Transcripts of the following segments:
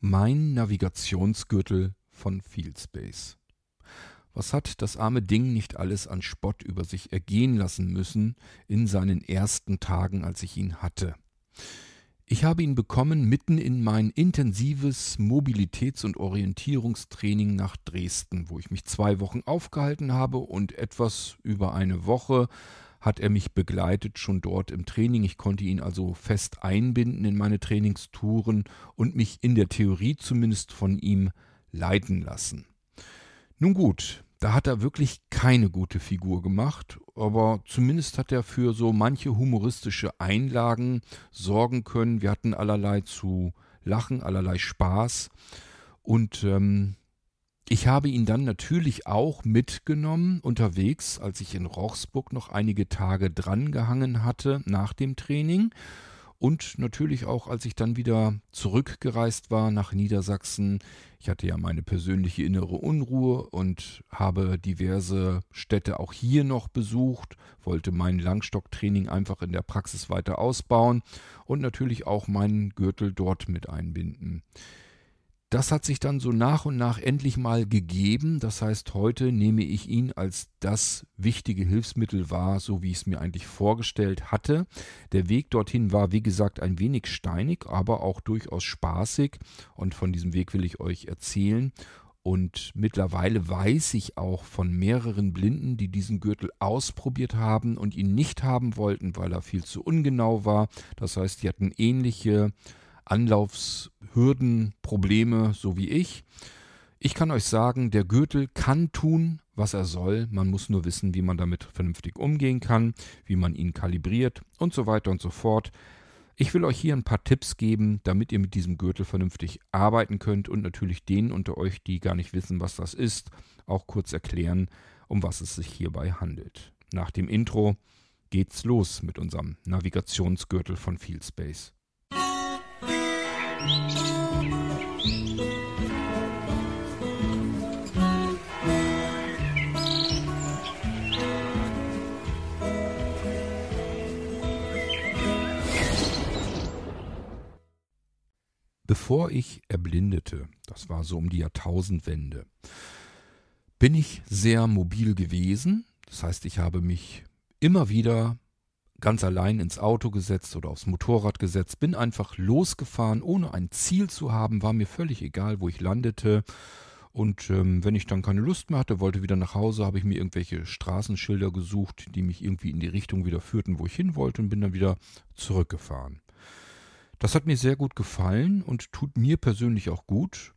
Mein Navigationsgürtel von Fieldspace. Was hat das arme Ding nicht alles an Spott über sich ergehen lassen müssen in seinen ersten Tagen, als ich ihn hatte? Ich habe ihn bekommen mitten in mein intensives Mobilitäts- und Orientierungstraining nach Dresden, wo ich mich zwei Wochen aufgehalten habe und etwas über eine Woche hat er mich begleitet schon dort im Training. Ich konnte ihn also fest einbinden in meine Trainingstouren und mich in der Theorie zumindest von ihm leiten lassen. Nun gut, da hat er wirklich keine gute Figur gemacht, aber zumindest hat er für so manche humoristische Einlagen sorgen können. Wir hatten allerlei zu lachen, allerlei Spaß und ähm, ich habe ihn dann natürlich auch mitgenommen unterwegs, als ich in Rochsburg noch einige Tage drangehangen hatte nach dem Training. Und natürlich auch, als ich dann wieder zurückgereist war nach Niedersachsen. Ich hatte ja meine persönliche innere Unruhe und habe diverse Städte auch hier noch besucht, wollte mein Langstocktraining einfach in der Praxis weiter ausbauen und natürlich auch meinen Gürtel dort mit einbinden. Das hat sich dann so nach und nach endlich mal gegeben. Das heißt, heute nehme ich ihn als das wichtige Hilfsmittel wahr, so wie ich es mir eigentlich vorgestellt hatte. Der Weg dorthin war, wie gesagt, ein wenig steinig, aber auch durchaus spaßig. Und von diesem Weg will ich euch erzählen. Und mittlerweile weiß ich auch von mehreren Blinden, die diesen Gürtel ausprobiert haben und ihn nicht haben wollten, weil er viel zu ungenau war. Das heißt, die hatten ähnliche Anlaufshürden, Probleme, so wie ich. Ich kann euch sagen, der Gürtel kann tun, was er soll. Man muss nur wissen, wie man damit vernünftig umgehen kann, wie man ihn kalibriert und so weiter und so fort. Ich will euch hier ein paar Tipps geben, damit ihr mit diesem Gürtel vernünftig arbeiten könnt und natürlich denen unter euch, die gar nicht wissen, was das ist, auch kurz erklären, um was es sich hierbei handelt. Nach dem Intro geht's los mit unserem Navigationsgürtel von Fieldspace. Bevor ich erblindete, das war so um die Jahrtausendwende, bin ich sehr mobil gewesen. Das heißt, ich habe mich immer wieder ganz allein ins Auto gesetzt oder aufs Motorrad gesetzt, bin einfach losgefahren, ohne ein Ziel zu haben, war mir völlig egal, wo ich landete. Und ähm, wenn ich dann keine Lust mehr hatte, wollte wieder nach Hause, habe ich mir irgendwelche Straßenschilder gesucht, die mich irgendwie in die Richtung wieder führten, wo ich hin wollte und bin dann wieder zurückgefahren. Das hat mir sehr gut gefallen und tut mir persönlich auch gut.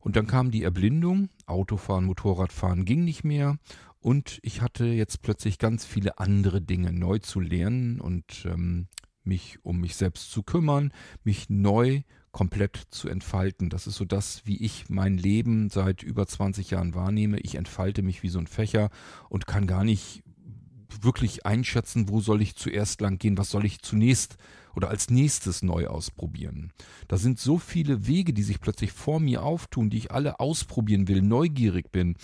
Und dann kam die Erblindung, Autofahren, Motorradfahren ging nicht mehr und ich hatte jetzt plötzlich ganz viele andere Dinge neu zu lernen und ähm, mich um mich selbst zu kümmern, mich neu komplett zu entfalten. Das ist so das, wie ich mein Leben seit über 20 Jahren wahrnehme. Ich entfalte mich wie so ein Fächer und kann gar nicht wirklich einschätzen, wo soll ich zuerst lang gehen, was soll ich zunächst oder als nächstes neu ausprobieren. Da sind so viele Wege, die sich plötzlich vor mir auftun, die ich alle ausprobieren will, neugierig bin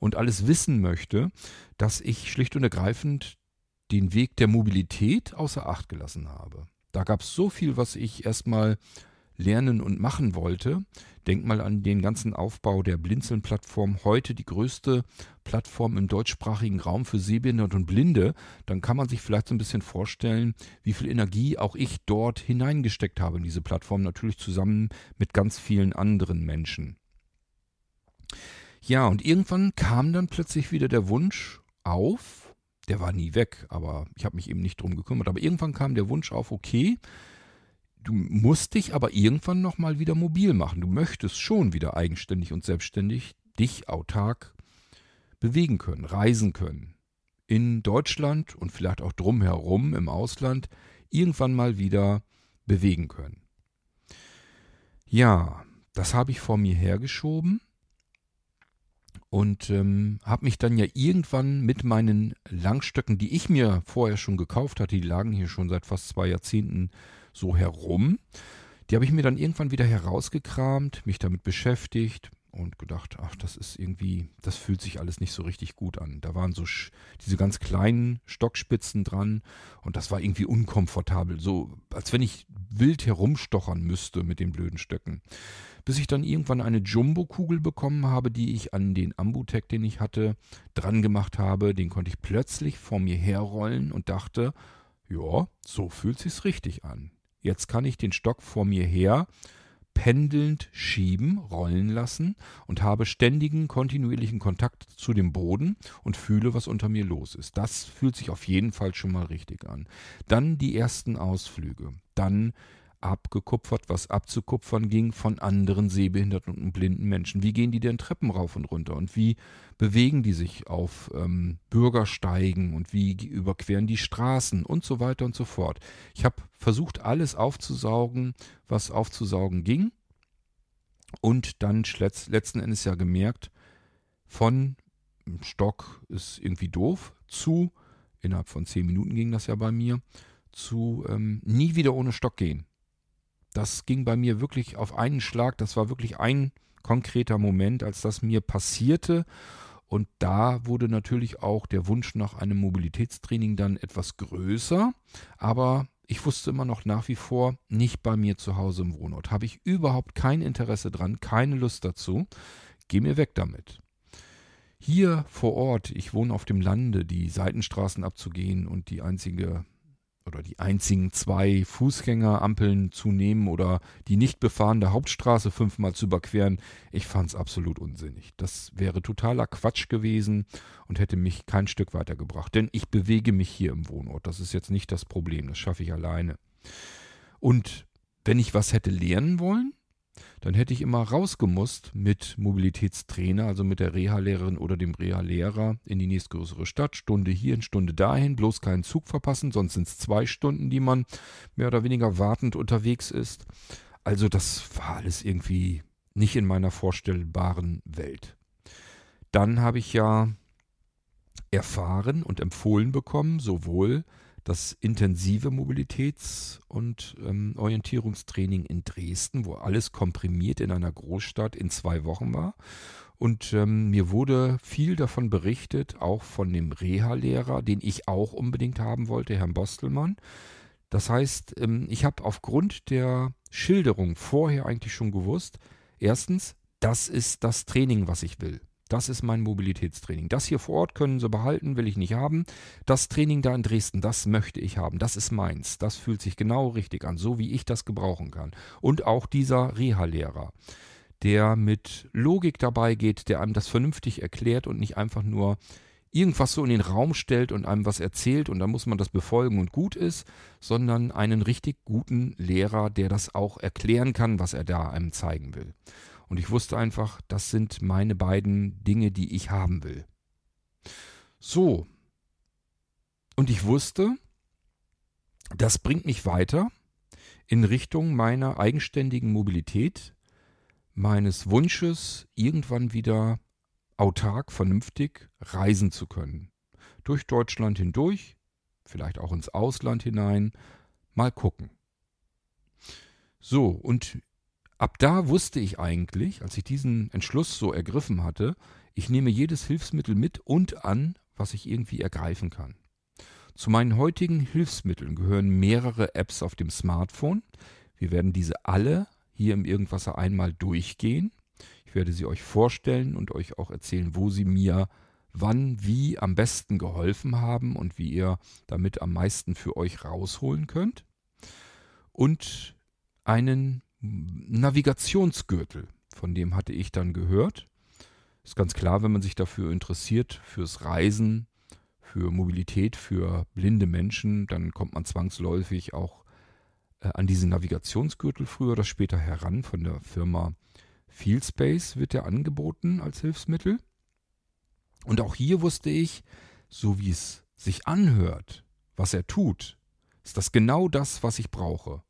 und alles wissen möchte, dass ich schlicht und ergreifend den Weg der Mobilität außer Acht gelassen habe. Da gab es so viel, was ich erstmal lernen und machen wollte. Denk mal an den ganzen Aufbau der Blinzeln-Plattform, heute die größte Plattform im deutschsprachigen Raum für Sehbehinderte und Blinde. Dann kann man sich vielleicht so ein bisschen vorstellen, wie viel Energie auch ich dort hineingesteckt habe in diese Plattform, natürlich zusammen mit ganz vielen anderen Menschen. Ja, und irgendwann kam dann plötzlich wieder der Wunsch auf, der war nie weg, aber ich habe mich eben nicht drum gekümmert, aber irgendwann kam der Wunsch auf, okay, du musst dich aber irgendwann nochmal wieder mobil machen. Du möchtest schon wieder eigenständig und selbstständig dich autark bewegen können, reisen können. In Deutschland und vielleicht auch drumherum im Ausland irgendwann mal wieder bewegen können. Ja, das habe ich vor mir hergeschoben und ähm, habe mich dann ja irgendwann mit meinen Langstöcken, die ich mir vorher schon gekauft hatte, die lagen hier schon seit fast zwei Jahrzehnten so herum, die habe ich mir dann irgendwann wieder herausgekramt, mich damit beschäftigt und gedacht, ach, das ist irgendwie, das fühlt sich alles nicht so richtig gut an. Da waren so diese ganz kleinen Stockspitzen dran und das war irgendwie unkomfortabel, so als wenn ich wild herumstochern müsste mit den blöden Stöcken. bis ich dann irgendwann eine Jumbo-Kugel bekommen habe, die ich an den Ambutec, den ich hatte, dran gemacht habe. Den konnte ich plötzlich vor mir herrollen und dachte, ja, so fühlt sich's richtig an. Jetzt kann ich den Stock vor mir her pendelnd schieben, rollen lassen und habe ständigen, kontinuierlichen Kontakt zu dem Boden und fühle, was unter mir los ist. Das fühlt sich auf jeden Fall schon mal richtig an. Dann die ersten Ausflüge. Dann abgekupfert, was abzukupfern ging von anderen sehbehinderten und blinden Menschen. Wie gehen die denn Treppen rauf und runter und wie bewegen die sich auf ähm, Bürgersteigen und wie überqueren die Straßen und so weiter und so fort. Ich habe versucht, alles aufzusaugen, was aufzusaugen ging und dann letzten Endes ja gemerkt, von Stock ist irgendwie doof zu, innerhalb von zehn Minuten ging das ja bei mir, zu ähm, nie wieder ohne Stock gehen. Das ging bei mir wirklich auf einen Schlag. Das war wirklich ein konkreter Moment, als das mir passierte. Und da wurde natürlich auch der Wunsch nach einem Mobilitätstraining dann etwas größer. Aber ich wusste immer noch nach wie vor nicht bei mir zu Hause im Wohnort. Habe ich überhaupt kein Interesse dran, keine Lust dazu. Geh mir weg damit. Hier vor Ort, ich wohne auf dem Lande, die Seitenstraßen abzugehen und die einzige oder die einzigen zwei Fußgängerampeln zu nehmen oder die nicht befahrene Hauptstraße fünfmal zu überqueren, ich fand es absolut unsinnig. Das wäre totaler Quatsch gewesen und hätte mich kein Stück weitergebracht. Denn ich bewege mich hier im Wohnort. Das ist jetzt nicht das Problem. Das schaffe ich alleine. Und wenn ich was hätte lernen wollen, dann hätte ich immer rausgemusst mit Mobilitätstrainer, also mit der Reha-Lehrerin oder dem Reha-Lehrer in die nächstgrößere Stadt, Stunde hier, eine Stunde dahin, bloß keinen Zug verpassen, sonst sind es zwei Stunden, die man mehr oder weniger wartend unterwegs ist. Also das war alles irgendwie nicht in meiner vorstellbaren Welt. Dann habe ich ja erfahren und empfohlen bekommen, sowohl das intensive Mobilitäts- und ähm, Orientierungstraining in Dresden, wo alles komprimiert in einer Großstadt in zwei Wochen war. Und ähm, mir wurde viel davon berichtet, auch von dem Reha-Lehrer, den ich auch unbedingt haben wollte, Herrn Bostelmann. Das heißt, ähm, ich habe aufgrund der Schilderung vorher eigentlich schon gewusst, erstens, das ist das Training, was ich will. Das ist mein Mobilitätstraining. Das hier vor Ort können sie behalten, will ich nicht haben. Das Training da in Dresden, das möchte ich haben. Das ist meins. Das fühlt sich genau richtig an, so wie ich das gebrauchen kann. Und auch dieser Reha-Lehrer, der mit Logik dabei geht, der einem das vernünftig erklärt und nicht einfach nur irgendwas so in den Raum stellt und einem was erzählt und dann muss man das befolgen und gut ist, sondern einen richtig guten Lehrer, der das auch erklären kann, was er da einem zeigen will. Und ich wusste einfach, das sind meine beiden Dinge, die ich haben will. So. Und ich wusste, das bringt mich weiter in Richtung meiner eigenständigen Mobilität, meines Wunsches, irgendwann wieder autark, vernünftig reisen zu können. Durch Deutschland hindurch, vielleicht auch ins Ausland hinein, mal gucken. So, und Ab da wusste ich eigentlich, als ich diesen Entschluss so ergriffen hatte, ich nehme jedes Hilfsmittel mit und an, was ich irgendwie ergreifen kann. Zu meinen heutigen Hilfsmitteln gehören mehrere Apps auf dem Smartphone. Wir werden diese alle hier im Irgendwasser einmal durchgehen. Ich werde sie euch vorstellen und euch auch erzählen, wo sie mir wann, wie am besten geholfen haben und wie ihr damit am meisten für euch rausholen könnt. Und einen Navigationsgürtel, von dem hatte ich dann gehört. Ist ganz klar, wenn man sich dafür interessiert, fürs Reisen, für Mobilität, für blinde Menschen, dann kommt man zwangsläufig auch äh, an diesen Navigationsgürtel früher oder später heran. Von der Firma Fieldspace wird der angeboten als Hilfsmittel. Und auch hier wusste ich, so wie es sich anhört, was er tut, ist das genau das, was ich brauche.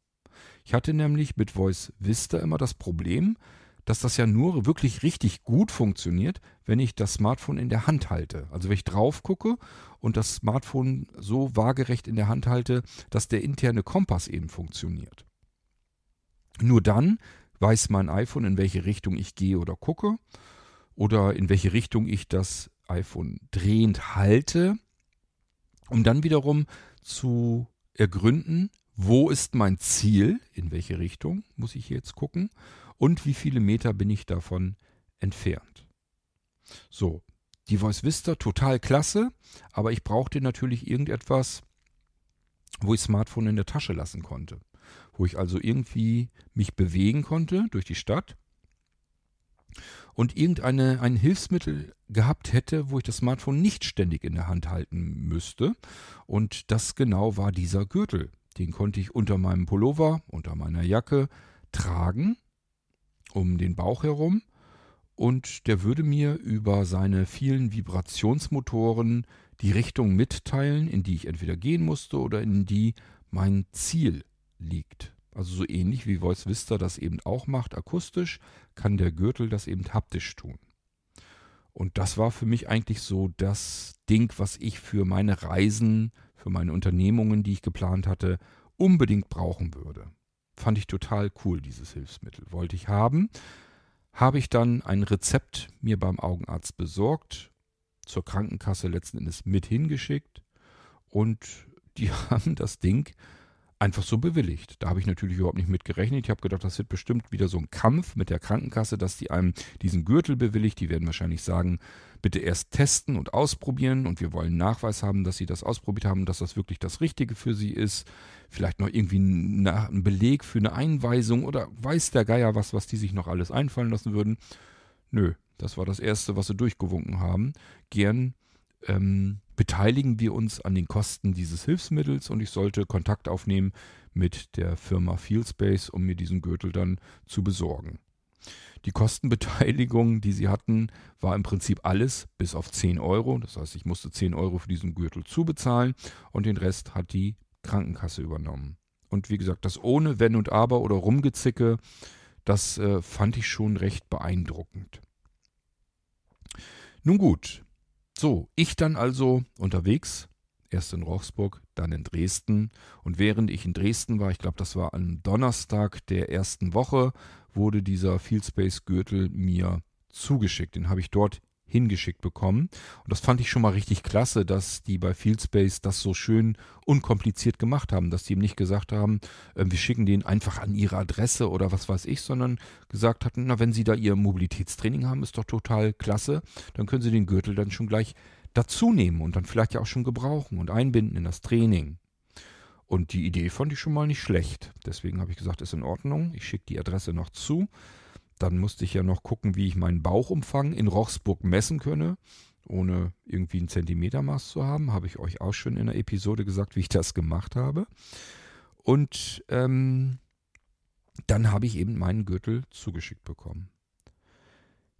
Ich hatte nämlich mit Voice Vista immer das Problem, dass das ja nur wirklich richtig gut funktioniert, wenn ich das Smartphone in der Hand halte. Also wenn ich drauf gucke und das Smartphone so waagerecht in der Hand halte, dass der interne Kompass eben funktioniert. Nur dann weiß mein iPhone, in welche Richtung ich gehe oder gucke oder in welche Richtung ich das iPhone drehend halte, um dann wiederum zu ergründen, wo ist mein Ziel, in welche Richtung muss ich jetzt gucken und wie viele Meter bin ich davon entfernt. So, die Voice Vista total klasse, aber ich brauchte natürlich irgendetwas, wo ich Smartphone in der Tasche lassen konnte. Wo ich also irgendwie mich bewegen konnte durch die Stadt und irgendeine ein Hilfsmittel gehabt hätte, wo ich das Smartphone nicht ständig in der Hand halten müsste. Und das genau war dieser Gürtel. Den konnte ich unter meinem Pullover, unter meiner Jacke tragen, um den Bauch herum. Und der würde mir über seine vielen Vibrationsmotoren die Richtung mitteilen, in die ich entweder gehen musste oder in die mein Ziel liegt. Also so ähnlich wie Voice Vista das eben auch macht, akustisch, kann der Gürtel das eben haptisch tun. Und das war für mich eigentlich so das Ding, was ich für meine Reisen, für meine Unternehmungen, die ich geplant hatte, unbedingt brauchen würde. Fand ich total cool, dieses Hilfsmittel. Wollte ich haben. Habe ich dann ein Rezept mir beim Augenarzt besorgt, zur Krankenkasse letzten Endes mit hingeschickt und die haben das Ding einfach so bewilligt. Da habe ich natürlich überhaupt nicht mit gerechnet. Ich habe gedacht, das wird bestimmt wieder so ein Kampf mit der Krankenkasse, dass die einem diesen Gürtel bewilligt. Die werden wahrscheinlich sagen, bitte erst testen und ausprobieren und wir wollen Nachweis haben, dass sie das ausprobiert haben, dass das wirklich das Richtige für sie ist. Vielleicht noch irgendwie ein Beleg für eine Einweisung oder weiß der Geier was, was die sich noch alles einfallen lassen würden. Nö, das war das Erste, was sie durchgewunken haben. Gern ähm, beteiligen wir uns an den Kosten dieses Hilfsmittels und ich sollte Kontakt aufnehmen mit der Firma Fieldspace, um mir diesen Gürtel dann zu besorgen. Die Kostenbeteiligung, die sie hatten, war im Prinzip alles bis auf 10 Euro. Das heißt, ich musste 10 Euro für diesen Gürtel zubezahlen und den Rest hat die Krankenkasse übernommen. Und wie gesagt, das ohne Wenn und Aber oder Rumgezicke, das äh, fand ich schon recht beeindruckend. Nun gut, so, ich dann also unterwegs, erst in Rochsburg, dann in Dresden. Und während ich in Dresden war, ich glaube, das war am Donnerstag der ersten Woche, wurde dieser Fieldspace Gürtel mir zugeschickt. Den habe ich dort hingeschickt bekommen. Und das fand ich schon mal richtig klasse, dass die bei Fieldspace das so schön unkompliziert gemacht haben, dass die ihm nicht gesagt haben, äh, wir schicken den einfach an ihre Adresse oder was weiß ich, sondern gesagt hatten, na, wenn sie da ihr Mobilitätstraining haben, ist doch total klasse, dann können sie den Gürtel dann schon gleich dazu nehmen und dann vielleicht ja auch schon gebrauchen und einbinden in das Training. Und die Idee fand ich schon mal nicht schlecht. Deswegen habe ich gesagt, ist in Ordnung. Ich schicke die Adresse noch zu. Dann musste ich ja noch gucken, wie ich meinen Bauchumfang in Rochsburg messen könne, ohne irgendwie ein Zentimetermaß zu haben. Habe ich euch auch schon in der Episode gesagt, wie ich das gemacht habe. Und ähm, dann habe ich eben meinen Gürtel zugeschickt bekommen.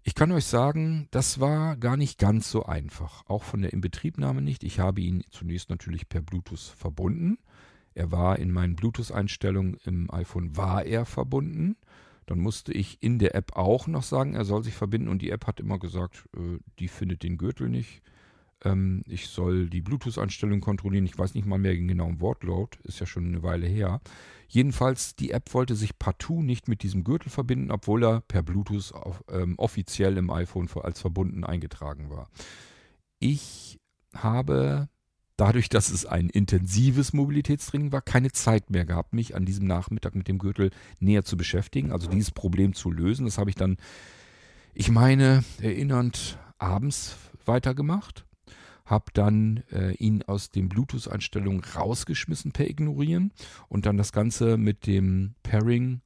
Ich kann euch sagen, das war gar nicht ganz so einfach. Auch von der Inbetriebnahme nicht. Ich habe ihn zunächst natürlich per Bluetooth verbunden. Er war in meinen Bluetooth-Einstellungen im iPhone war er verbunden. Dann musste ich in der App auch noch sagen, er soll sich verbinden und die App hat immer gesagt, äh, die findet den Gürtel nicht. Ähm, ich soll die Bluetooth-Einstellung kontrollieren. Ich weiß nicht mal mehr den genauen Wortlaut, ist ja schon eine Weile her. Jedenfalls, die App wollte sich partout nicht mit diesem Gürtel verbinden, obwohl er per Bluetooth auf, ähm, offiziell im iPhone als verbunden eingetragen war. Ich habe dadurch, dass es ein intensives Mobilitätstraining war, keine Zeit mehr gehabt, mich an diesem Nachmittag mit dem Gürtel näher zu beschäftigen, also dieses Problem zu lösen. Das habe ich dann, ich meine, erinnernd abends weitergemacht, habe dann äh, ihn aus den Bluetooth-Einstellungen rausgeschmissen per Ignorieren und dann das Ganze mit dem Pairing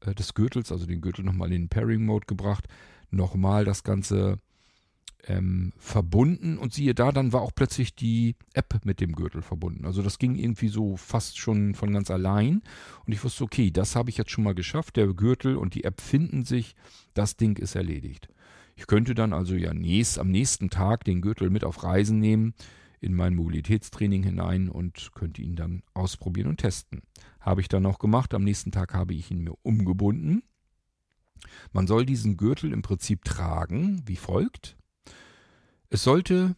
äh, des Gürtels, also den Gürtel nochmal in den Pairing-Mode gebracht, nochmal das Ganze ähm, verbunden und siehe da, dann war auch plötzlich die App mit dem Gürtel verbunden. Also das ging irgendwie so fast schon von ganz allein und ich wusste, okay, das habe ich jetzt schon mal geschafft, der Gürtel und die App finden sich, das Ding ist erledigt. Ich könnte dann also ja nächst, am nächsten Tag den Gürtel mit auf Reisen nehmen, in mein Mobilitätstraining hinein und könnte ihn dann ausprobieren und testen. Habe ich dann auch gemacht. Am nächsten Tag habe ich ihn mir umgebunden. Man soll diesen Gürtel im Prinzip tragen wie folgt. Es sollte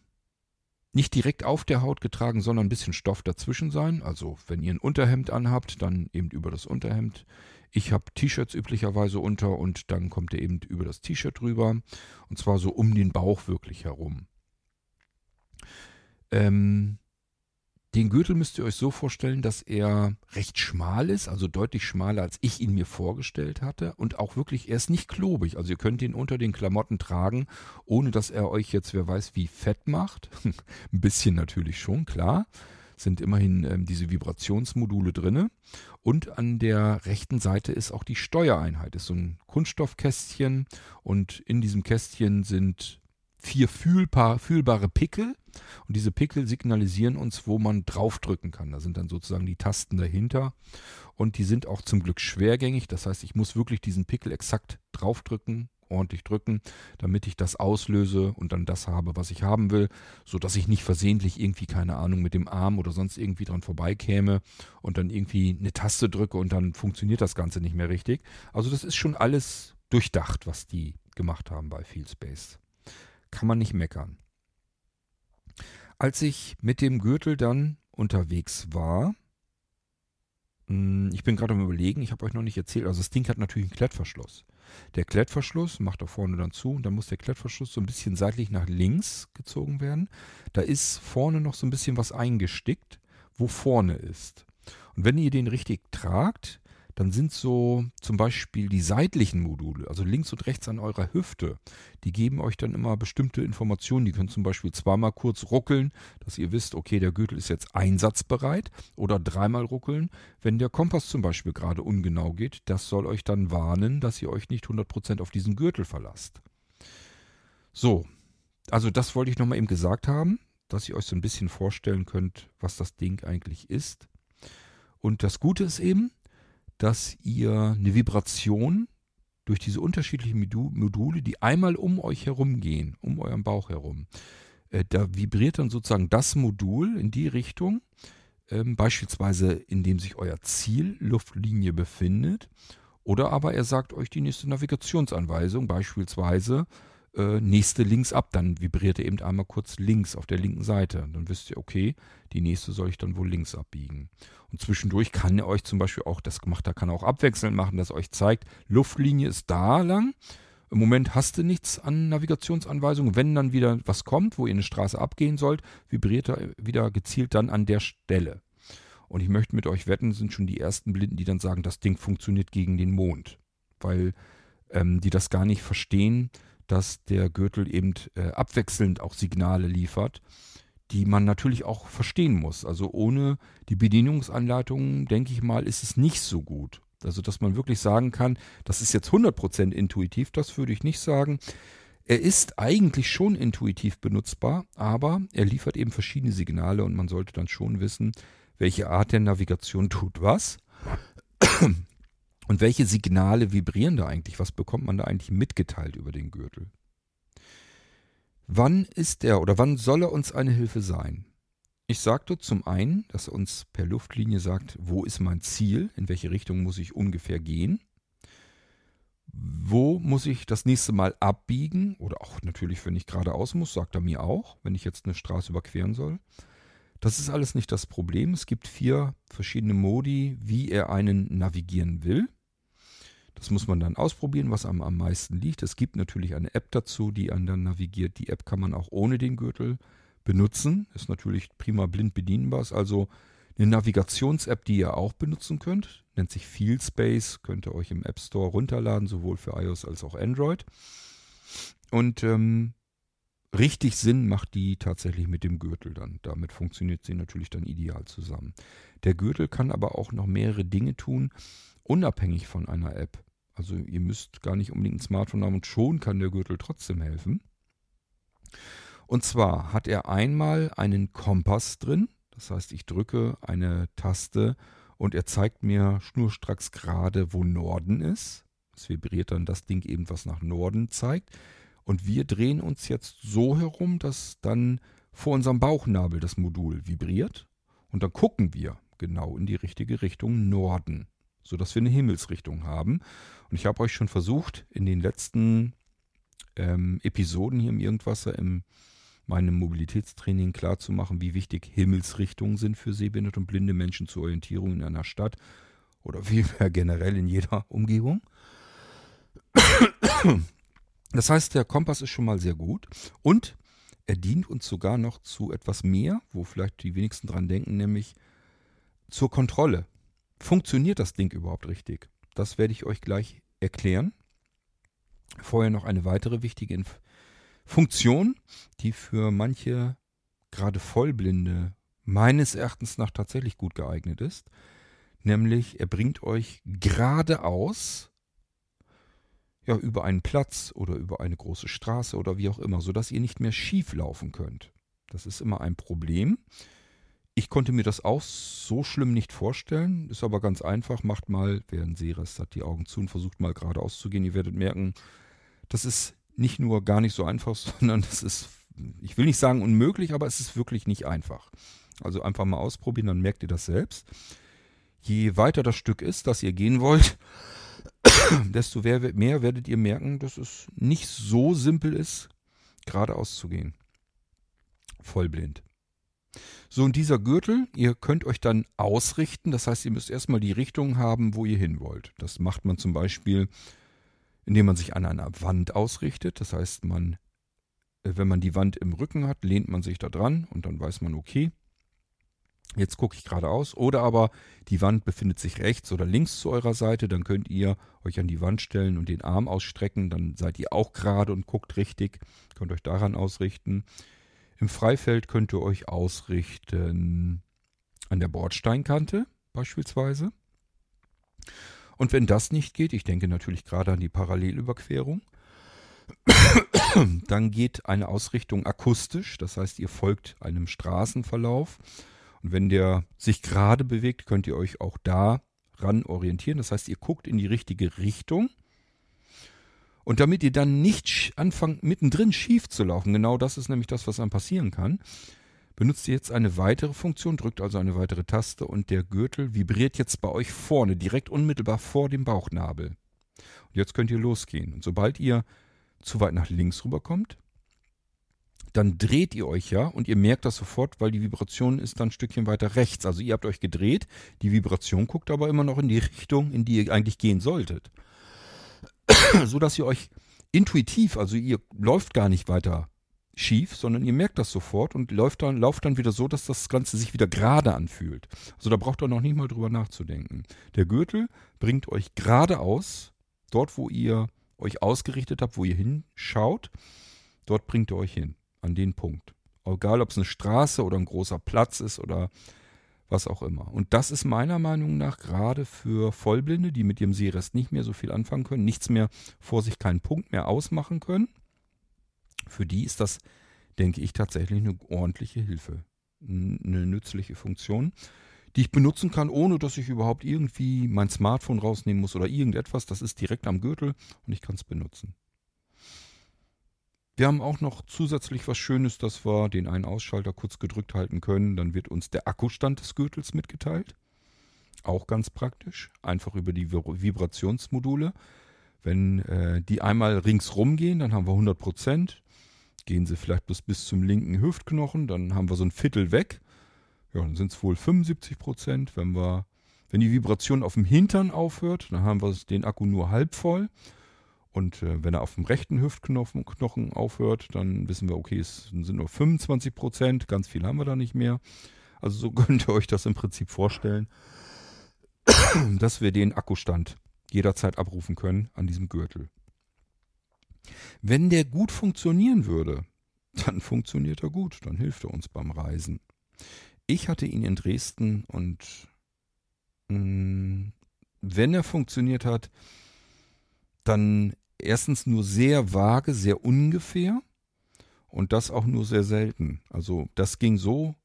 nicht direkt auf der Haut getragen, sondern ein bisschen Stoff dazwischen sein. Also wenn ihr ein Unterhemd anhabt, dann eben über das Unterhemd. Ich habe T-Shirts üblicherweise unter und dann kommt er eben über das T-Shirt drüber. Und zwar so um den Bauch wirklich herum. Ähm, Den Gürtel müsst ihr euch so vorstellen, dass er recht schmal ist, also deutlich schmaler, als ich ihn mir vorgestellt hatte. Und auch wirklich, er ist nicht klobig. Also ihr könnt ihn unter den Klamotten tragen, ohne dass er euch jetzt, wer weiß, wie fett macht. Ein bisschen natürlich schon, klar. Sind immerhin ähm, diese Vibrationsmodule drinne. Und an der rechten Seite ist auch die Steuereinheit. Ist so ein Kunststoffkästchen und in diesem Kästchen sind vier fühlbar, fühlbare Pickel und diese Pickel signalisieren uns, wo man draufdrücken kann. Da sind dann sozusagen die Tasten dahinter und die sind auch zum Glück schwergängig. Das heißt, ich muss wirklich diesen Pickel exakt draufdrücken, ordentlich drücken, damit ich das auslöse und dann das habe, was ich haben will, so dass ich nicht versehentlich irgendwie keine Ahnung mit dem Arm oder sonst irgendwie dran vorbeikäme und dann irgendwie eine Taste drücke und dann funktioniert das Ganze nicht mehr richtig. Also das ist schon alles durchdacht, was die gemacht haben bei Fieldspace kann man nicht meckern. Als ich mit dem Gürtel dann unterwegs war, hm, ich bin gerade am überlegen, ich habe euch noch nicht erzählt, also das Ding hat natürlich einen Klettverschluss. Der Klettverschluss macht da vorne dann zu und dann muss der Klettverschluss so ein bisschen seitlich nach links gezogen werden. Da ist vorne noch so ein bisschen was eingestickt, wo vorne ist. Und wenn ihr den richtig tragt, dann sind so zum Beispiel die seitlichen Module, also links und rechts an eurer Hüfte, die geben euch dann immer bestimmte Informationen. Die können zum Beispiel zweimal kurz ruckeln, dass ihr wisst, okay, der Gürtel ist jetzt einsatzbereit oder dreimal ruckeln, wenn der Kompass zum Beispiel gerade ungenau geht. Das soll euch dann warnen, dass ihr euch nicht 100% auf diesen Gürtel verlasst. So, also das wollte ich nochmal eben gesagt haben, dass ihr euch so ein bisschen vorstellen könnt, was das Ding eigentlich ist. Und das Gute ist eben, dass ihr eine Vibration durch diese unterschiedlichen Module, die einmal um euch herum gehen, um euren Bauch herum, äh, da vibriert dann sozusagen das Modul in die Richtung, ähm, beispielsweise indem sich euer Zielluftlinie befindet, oder aber er sagt euch die nächste Navigationsanweisung, beispielsweise äh, nächste links ab. Dann vibriert er eben einmal kurz links auf der linken Seite. Dann wisst ihr, okay, die nächste soll ich dann wohl links abbiegen. Und zwischendurch kann er euch zum Beispiel auch, das gemacht, da kann er auch abwechselnd machen, dass er euch zeigt, Luftlinie ist da lang. Im Moment hast du nichts an Navigationsanweisungen. Wenn dann wieder was kommt, wo ihr eine Straße abgehen sollt, vibriert er wieder gezielt dann an der Stelle. Und ich möchte mit euch wetten, sind schon die ersten Blinden, die dann sagen, das Ding funktioniert gegen den Mond. Weil ähm, die das gar nicht verstehen, dass der Gürtel eben äh, abwechselnd auch Signale liefert, die man natürlich auch verstehen muss. Also ohne die Bedienungsanleitungen, denke ich mal, ist es nicht so gut. Also dass man wirklich sagen kann, das ist jetzt 100% intuitiv, das würde ich nicht sagen. Er ist eigentlich schon intuitiv benutzbar, aber er liefert eben verschiedene Signale und man sollte dann schon wissen, welche Art der Navigation tut was. Und welche Signale vibrieren da eigentlich? Was bekommt man da eigentlich mitgeteilt über den Gürtel? Wann ist er oder wann soll er uns eine Hilfe sein? Ich sagte zum einen, dass er uns per Luftlinie sagt, wo ist mein Ziel, in welche Richtung muss ich ungefähr gehen, wo muss ich das nächste Mal abbiegen oder auch natürlich, wenn ich geradeaus muss, sagt er mir auch, wenn ich jetzt eine Straße überqueren soll. Das ist alles nicht das Problem. Es gibt vier verschiedene Modi, wie er einen navigieren will. Das muss man dann ausprobieren, was einem am meisten liegt. Es gibt natürlich eine App dazu, die einen dann navigiert. Die App kann man auch ohne den Gürtel benutzen. Ist natürlich prima blind bedienbar. Ist also eine Navigations-App, die ihr auch benutzen könnt. Nennt sich FieldSpace. Könnt ihr euch im App Store runterladen, sowohl für iOS als auch Android. Und ähm, richtig Sinn macht die tatsächlich mit dem Gürtel dann. Damit funktioniert sie natürlich dann ideal zusammen. Der Gürtel kann aber auch noch mehrere Dinge tun, unabhängig von einer App. Also ihr müsst gar nicht unbedingt ein Smartphone haben und schon kann der Gürtel trotzdem helfen. Und zwar hat er einmal einen Kompass drin. Das heißt, ich drücke eine Taste und er zeigt mir schnurstracks gerade, wo Norden ist. Es vibriert dann das Ding eben, was nach Norden zeigt. Und wir drehen uns jetzt so herum, dass dann vor unserem Bauchnabel das Modul vibriert. Und dann gucken wir genau in die richtige Richtung Norden sodass wir eine Himmelsrichtung haben. Und ich habe euch schon versucht, in den letzten ähm, Episoden hier im Irgendwasser, in meinem Mobilitätstraining klarzumachen, wie wichtig Himmelsrichtungen sind für sehbehinderte und blinde Menschen zur Orientierung in einer Stadt oder vielmehr generell in jeder Umgebung. Das heißt, der Kompass ist schon mal sehr gut und er dient uns sogar noch zu etwas mehr, wo vielleicht die wenigsten dran denken, nämlich zur Kontrolle. Funktioniert das Ding überhaupt richtig? Das werde ich euch gleich erklären. Vorher noch eine weitere wichtige Inf Funktion, die für manche gerade Vollblinde meines Erachtens nach tatsächlich gut geeignet ist. Nämlich, er bringt euch geradeaus ja, über einen Platz oder über eine große Straße oder wie auch immer, sodass ihr nicht mehr schief laufen könnt. Das ist immer ein Problem. Ich konnte mir das auch so schlimm nicht vorstellen. Ist aber ganz einfach. Macht mal, wer ein Seerest hat, die Augen zu und versucht mal geradeaus zu gehen. Ihr werdet merken, das ist nicht nur gar nicht so einfach, sondern das ist, ich will nicht sagen unmöglich, aber es ist wirklich nicht einfach. Also einfach mal ausprobieren, dann merkt ihr das selbst. Je weiter das Stück ist, das ihr gehen wollt, desto mehr werdet ihr merken, dass es nicht so simpel ist, geradeaus zu gehen. Vollblind. So, und dieser Gürtel, ihr könnt euch dann ausrichten. Das heißt, ihr müsst erstmal die Richtung haben, wo ihr hin wollt. Das macht man zum Beispiel, indem man sich an einer Wand ausrichtet. Das heißt, man, äh, wenn man die Wand im Rücken hat, lehnt man sich da dran und dann weiß man, okay, Jetzt gucke ich geradeaus. Oder aber die Wand befindet sich rechts oder links zu eurer Seite. Dann könnt ihr euch an die Wand stellen und den Arm ausstrecken. Dann seid ihr auch gerade und guckt richtig. Könnt euch daran ausrichten. Im Freifeld könnt ihr euch ausrichten an der Bordsteinkante beispielsweise. Und wenn das nicht geht, ich denke natürlich gerade an die Parallelüberquerung, dann geht eine Ausrichtung akustisch. Das heißt, ihr folgt einem Straßenverlauf und wenn der sich gerade bewegt, könnt ihr euch auch da ran orientieren. Das heißt, ihr guckt in die richtige Richtung. Und damit ihr dann nicht anfangt, mittendrin schief zu laufen, genau das ist nämlich das, was einem passieren kann, benutzt ihr jetzt eine weitere Funktion, drückt also eine weitere Taste und der Gürtel vibriert jetzt bei euch vorne, direkt unmittelbar vor dem Bauchnabel. Und jetzt könnt ihr losgehen. Und sobald ihr zu weit nach links rüberkommt, dann dreht ihr euch ja und ihr merkt das sofort, weil die Vibration ist dann ein Stückchen weiter rechts. Also ihr habt euch gedreht, die Vibration guckt aber immer noch in die Richtung, in die ihr eigentlich gehen solltet. so dass ihr euch intuitiv, also ihr läuft gar nicht weiter schief, sondern ihr merkt das sofort und läuft dann, lauft dann wieder so, dass das Ganze sich wieder gerade anfühlt. Also da braucht ihr noch nicht mal drüber nachzudenken. Der Gürtel bringt euch geradeaus, dort wo ihr euch ausgerichtet habt, wo ihr hinschaut, dort bringt er euch hin an den Punkt. Egal, ob es eine Straße oder ein großer Platz ist oder was auch immer. Und das ist meiner Meinung nach gerade für Vollblinde, die mit ihrem Sehrest nicht mehr so viel anfangen können, nichts mehr vor sich, keinen Punkt mehr ausmachen können. Für die ist das, denke ich, tatsächlich eine ordentliche Hilfe, eine nützliche Funktion, die ich benutzen kann, ohne dass ich überhaupt irgendwie mein Smartphone rausnehmen muss oder irgendetwas. Das ist direkt am Gürtel und ich kann es benutzen. Wir haben auch noch zusätzlich was Schönes, dass wir den einen Ausschalter kurz gedrückt halten können. Dann wird uns der Akkustand des Gürtels mitgeteilt. Auch ganz praktisch. Einfach über die Vibrationsmodule. Wenn äh, die einmal ringsrum gehen, dann haben wir 100 Prozent. Gehen sie vielleicht bis, bis zum linken Hüftknochen, dann haben wir so ein Viertel weg. Ja, dann sind es wohl 75 Prozent. Wenn, wenn die Vibration auf dem Hintern aufhört, dann haben wir den Akku nur halb voll. Und äh, wenn er auf dem rechten Hüftknochen Knochen aufhört, dann wissen wir, okay, es sind nur 25 Prozent, ganz viel haben wir da nicht mehr. Also so könnt ihr euch das im Prinzip vorstellen, dass wir den Akkustand jederzeit abrufen können an diesem Gürtel. Wenn der gut funktionieren würde, dann funktioniert er gut, dann hilft er uns beim Reisen. Ich hatte ihn in Dresden und mh, mm, wenn er funktioniert hat, dann erstens nur sehr vage, sehr ungefähr und das auch nur sehr selten. Also das ging so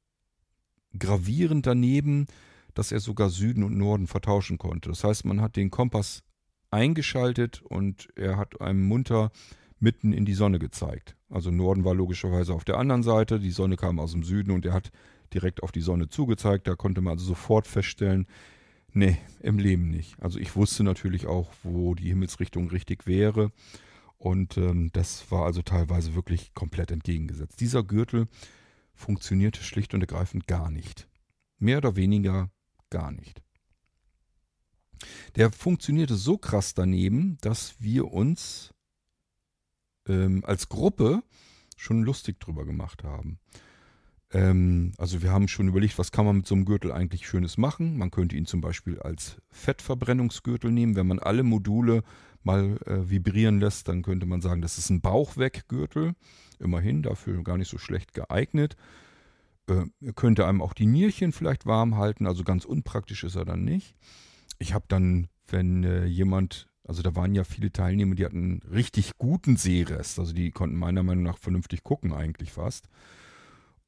gravierend daneben, dass er sogar Süden und Norden vertauschen konnte. Das heißt, man hat den Kompass eingeschaltet und er hat einem munter mitten in die Sonne gezeigt. Also Norden war logischerweise auf der anderen Seite, die Sonne kam aus dem Süden und er hat direkt auf die Sonne zugezeigt. Da konnte man also sofort feststellen, Nee, im Leben nicht. Also ich wusste natürlich auch, wo die Himmelsrichtung richtig wäre. Und ähm, das war also teilweise wirklich komplett entgegengesetzt. Dieser Gürtel funktionierte schlicht und ergreifend gar nicht. Mehr oder weniger gar nicht. Der funktionierte so krass daneben, dass wir uns ähm, als Gruppe schon lustig drüber gemacht haben. Ähm, also wir haben schon überlegt, was kann man mit so einem Gürtel eigentlich Schönes machen. Man könnte ihn zum Beispiel als Fettverbrennungsgürtel nehmen. Wenn man alle Module mal äh, vibrieren lässt, dann könnte man sagen, das ist ein Bauchweggürtel. Immerhin, dafür gar nicht so schlecht geeignet. Äh, könnte einem auch die Nierchen vielleicht warm halten, also ganz unpraktisch ist er dann nicht. Ich habe dann, wenn äh, jemand also da waren ja viele Teilnehmer, die hatten richtig guten Sehrest. Also die konnten meiner Meinung nach vernünftig gucken eigentlich fast.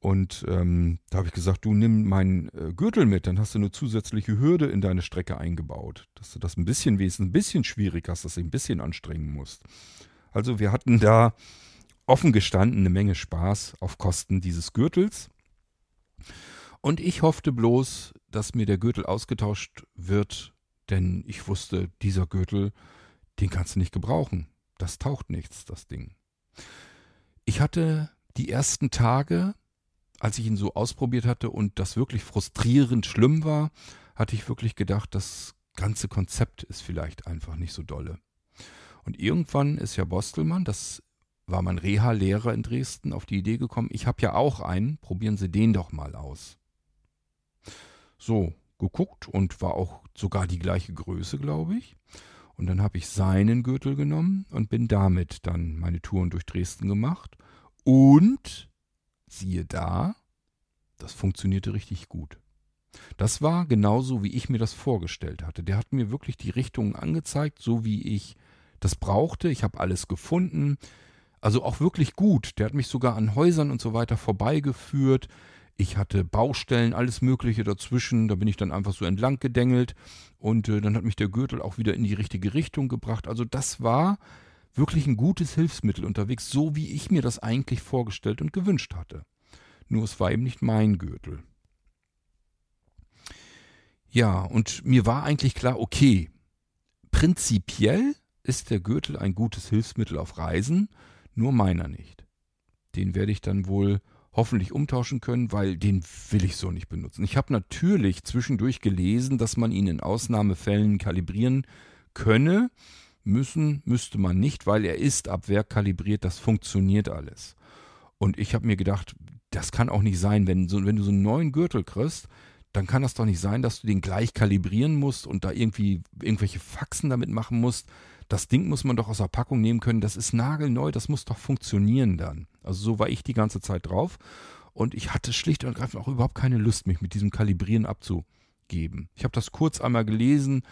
Und ähm, da habe ich gesagt, du nimm meinen äh, Gürtel mit, dann hast du eine zusätzliche Hürde in deine Strecke eingebaut. Dass du das ein bisschen wesentlich, ein bisschen schwierig hast, dass du ein bisschen anstrengen musst. Also wir hatten da offen gestanden eine Menge Spaß auf Kosten dieses Gürtels. Und ich hoffte bloß, dass mir der Gürtel ausgetauscht wird denn ich wusste, dieser Gürtel, den kannst du nicht gebrauchen. Das taucht nichts, das Ding. Ich hatte die ersten Tage, als ich ihn so ausprobiert hatte und das wirklich frustrierend schlimm war, hatte ich wirklich gedacht, das ganze Konzept ist vielleicht einfach nicht so dolle. Und irgendwann ist ja Bostelmann, das war mein Reha-Lehrer in Dresden, auf die Idee gekommen, ich habe ja auch einen, probieren Sie den doch mal aus. So, geguckt und war auch sogar die gleiche Größe, glaube ich. Und dann habe ich seinen Gürtel genommen und bin damit dann meine Touren durch Dresden gemacht. Und siehe da, das funktionierte richtig gut. Das war genauso, wie ich mir das vorgestellt hatte. Der hat mir wirklich die Richtungen angezeigt, so wie ich das brauchte. Ich habe alles gefunden. Also auch wirklich gut. Der hat mich sogar an Häusern und so weiter vorbeigeführt. Ich hatte Baustellen, alles Mögliche dazwischen. Da bin ich dann einfach so entlang gedengelt. Und äh, dann hat mich der Gürtel auch wieder in die richtige Richtung gebracht. Also das war wirklich ein gutes Hilfsmittel unterwegs, so wie ich mir das eigentlich vorgestellt und gewünscht hatte. Nur es war eben nicht mein Gürtel. Ja, und mir war eigentlich klar, okay, prinzipiell ist der Gürtel ein gutes Hilfsmittel auf Reisen, nur meiner nicht. Den werde ich dann wohl hoffentlich umtauschen können, weil den will ich so nicht benutzen. Ich habe natürlich zwischendurch gelesen, dass man ihn in Ausnahmefällen kalibrieren könne. Müssen müsste man nicht, weil er ist ab Werk kalibriert, das funktioniert alles. Und ich habe mir gedacht, das kann auch nicht sein, wenn, so, wenn du so einen neuen Gürtel kriegst, dann kann das doch nicht sein, dass du den gleich kalibrieren musst und da irgendwie irgendwelche Faxen damit machen musst. Das Ding muss man doch aus der Packung nehmen können. Das ist nagelneu, das muss doch funktionieren dann. Also so war ich die ganze Zeit drauf. Und ich hatte schlicht und ergreifend auch überhaupt keine Lust, mich mit diesem Kalibrieren abzugeben. Ich habe das kurz einmal gelesen,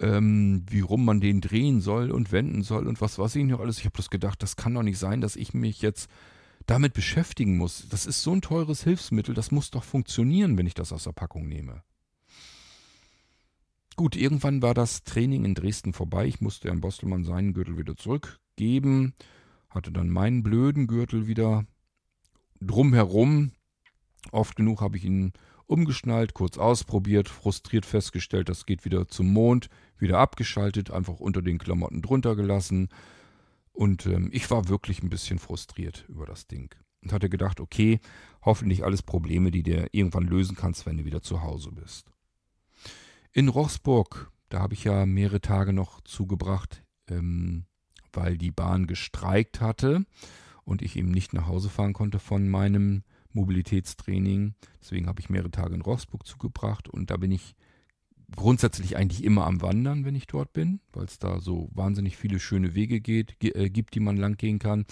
ähm, wie rum man den drehen soll und wenden soll und was weiß ich noch alles. Ich habe das gedacht, das kann doch nicht sein, dass ich mich jetzt damit beschäftigen muss. Das ist so ein teures Hilfsmittel, das muss doch funktionieren, wenn ich das aus der Packung nehme. Gut, irgendwann war das Training in Dresden vorbei. Ich musste Herrn Bostelmann seinen Gürtel wieder zurückgeben, hatte dann meinen blöden Gürtel wieder drumherum. Oft genug habe ich ihn umgeschnallt, kurz ausprobiert, frustriert festgestellt, das geht wieder zum Mond, wieder abgeschaltet, einfach unter den Klamotten drunter gelassen. Und ähm, ich war wirklich ein bisschen frustriert über das Ding. Und hatte gedacht, okay, hoffentlich alles Probleme, die du irgendwann lösen kannst, wenn du wieder zu Hause bist. In Rochsburg, da habe ich ja mehrere Tage noch zugebracht, ähm, weil die Bahn gestreikt hatte und ich eben nicht nach Hause fahren konnte von meinem Mobilitätstraining. Deswegen habe ich mehrere Tage in Rochsburg zugebracht und da bin ich grundsätzlich eigentlich immer am Wandern, wenn ich dort bin, weil es da so wahnsinnig viele schöne Wege geht, äh, gibt, die man lang gehen kann.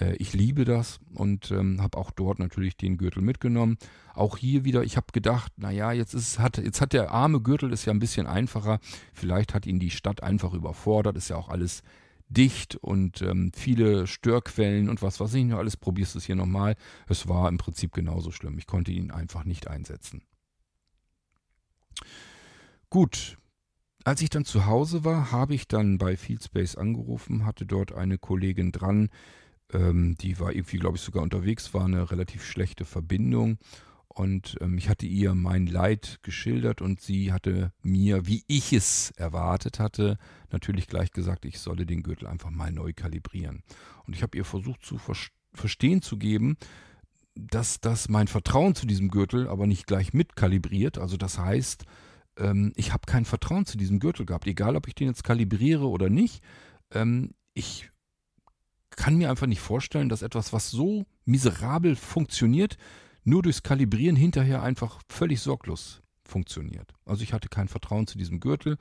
Äh, ich liebe das und ähm, habe auch dort natürlich den Gürtel mitgenommen. Auch hier wieder, ich habe gedacht, naja, jetzt ist hat, jetzt hat der arme Gürtel ist ja ein bisschen einfacher. Vielleicht hat ihn die Stadt einfach überfordert, ist ja auch alles dicht und ähm, viele Störquellen und was weiß ich noch alles. Probierst es hier nochmal. Es war im Prinzip genauso schlimm. Ich konnte ihn einfach nicht einsetzen. Gut, als ich dann zu Hause war, habe ich dann bei Fieldspace angerufen, hatte dort eine Kollegin dran, ähm, die war irgendwie, glaube ich, sogar unterwegs, war eine relativ schlechte Verbindung. Und ähm, ich hatte ihr mein Leid geschildert und sie hatte mir, wie ich es erwartet hatte, natürlich gleich gesagt, ich solle den Gürtel einfach mal neu kalibrieren. Und ich habe ihr versucht zu ver verstehen zu geben, dass das mein Vertrauen zu diesem Gürtel aber nicht gleich mitkalibriert. Also das heißt, ähm, ich habe kein Vertrauen zu diesem Gürtel gehabt, egal ob ich den jetzt kalibriere oder nicht. Ähm, ich kann mir einfach nicht vorstellen, dass etwas, was so miserabel funktioniert, nur durchs Kalibrieren hinterher einfach völlig sorglos funktioniert. Also ich hatte kein Vertrauen zu diesem Gürtel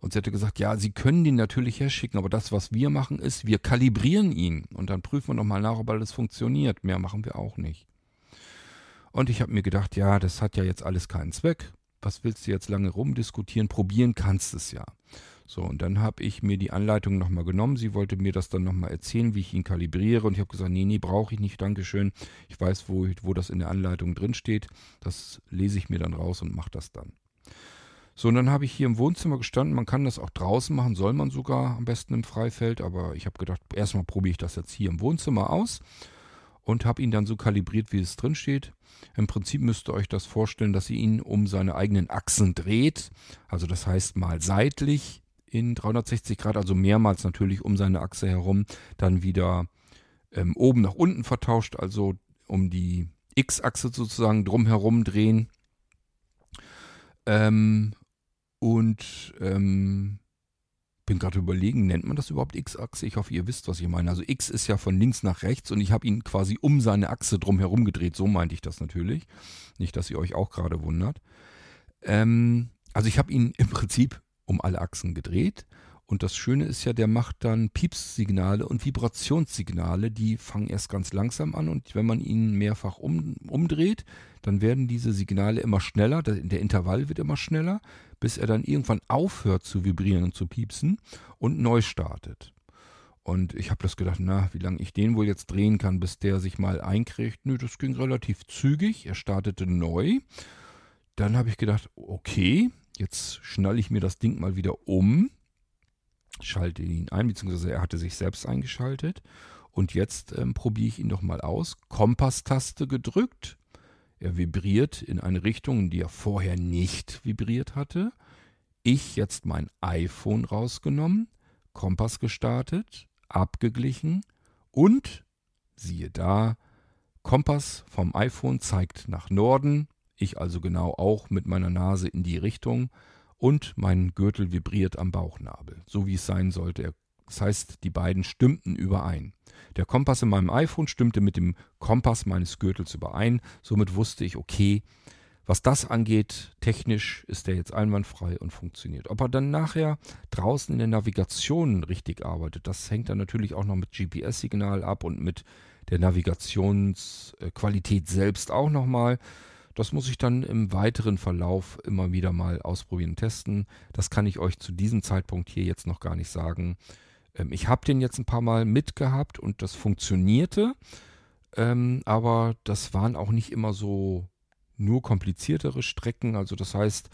und sie hatte gesagt, ja, Sie können den natürlich herschicken, aber das, was wir machen, ist, wir kalibrieren ihn und dann prüfen wir nochmal nach, ob alles funktioniert. Mehr machen wir auch nicht. Und ich habe mir gedacht, ja, das hat ja jetzt alles keinen Zweck. Was willst du jetzt lange rumdiskutieren? Probieren kannst es ja. So, und dann habe ich mir die Anleitung nochmal genommen. Sie wollte mir das dann nochmal erzählen, wie ich ihn kalibriere. Und ich habe gesagt, nee, nee, brauche ich nicht, Dankeschön. Ich weiß, wo, wo das in der Anleitung drin steht. Das lese ich mir dann raus und mache das dann. So, und dann habe ich hier im Wohnzimmer gestanden. Man kann das auch draußen machen, soll man sogar am besten im Freifeld. Aber ich habe gedacht, erstmal probiere ich das jetzt hier im Wohnzimmer aus und habe ihn dann so kalibriert, wie es drin steht. Im Prinzip müsst ihr euch das vorstellen, dass ihr ihn um seine eigenen Achsen dreht. Also das heißt mal seitlich in 360 Grad, also mehrmals natürlich um seine Achse herum, dann wieder ähm, oben nach unten vertauscht, also um die X-Achse sozusagen drumherum drehen. Ähm, und ähm, bin gerade überlegen, nennt man das überhaupt X-Achse? Ich hoffe, ihr wisst, was ich meine. Also X ist ja von links nach rechts und ich habe ihn quasi um seine Achse drumherum gedreht. So meinte ich das natürlich. Nicht, dass ihr euch auch gerade wundert. Ähm, also ich habe ihn im Prinzip um alle Achsen gedreht. Und das Schöne ist ja, der macht dann Piepssignale und Vibrationssignale, die fangen erst ganz langsam an und wenn man ihn mehrfach um, umdreht, dann werden diese Signale immer schneller, der, der Intervall wird immer schneller, bis er dann irgendwann aufhört zu vibrieren und zu piepsen und neu startet. Und ich habe das gedacht, na, wie lange ich den wohl jetzt drehen kann, bis der sich mal einkriegt. Nö, das ging relativ zügig. Er startete neu. Dann habe ich gedacht, okay, Jetzt schnalle ich mir das Ding mal wieder um, schalte ihn ein, beziehungsweise er hatte sich selbst eingeschaltet. Und jetzt ähm, probiere ich ihn doch mal aus. Kompasstaste gedrückt. Er vibriert in eine Richtung, in die er vorher nicht vibriert hatte. Ich jetzt mein iPhone rausgenommen, Kompass gestartet, abgeglichen und siehe da, Kompass vom iPhone zeigt nach Norden, ich also genau auch mit meiner Nase in die Richtung und mein Gürtel vibriert am Bauchnabel, so wie es sein sollte. Das heißt, die beiden stimmten überein. Der Kompass in meinem iPhone stimmte mit dem Kompass meines Gürtels überein. Somit wusste ich, okay, was das angeht, technisch ist der jetzt einwandfrei und funktioniert. Ob er dann nachher draußen in der Navigation richtig arbeitet, das hängt dann natürlich auch noch mit GPS-Signal ab und mit der Navigationsqualität selbst auch nochmal. Das muss ich dann im weiteren Verlauf immer wieder mal ausprobieren und testen. Das kann ich euch zu diesem Zeitpunkt hier jetzt noch gar nicht sagen. Ähm, ich habe den jetzt ein paar Mal mitgehabt und das funktionierte. Ähm, aber das waren auch nicht immer so nur kompliziertere Strecken. Also das heißt,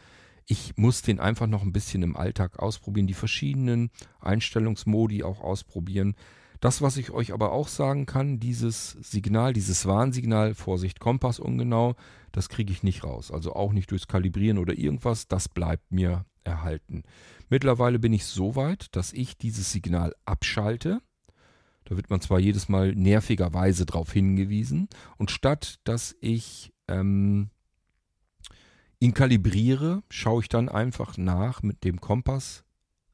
ich muss den einfach noch ein bisschen im Alltag ausprobieren, die verschiedenen Einstellungsmodi auch ausprobieren. Das, was ich euch aber auch sagen kann, dieses Signal, dieses Warnsignal, Vorsicht, Kompass ungenau, das kriege ich nicht raus. Also auch nicht durchs Kalibrieren oder irgendwas, das bleibt mir erhalten. Mittlerweile bin ich so weit, dass ich dieses Signal abschalte. Da wird man zwar jedes Mal nervigerweise darauf hingewiesen. Und statt dass ich ähm, ihn kalibriere, schaue ich dann einfach nach mit dem Kompass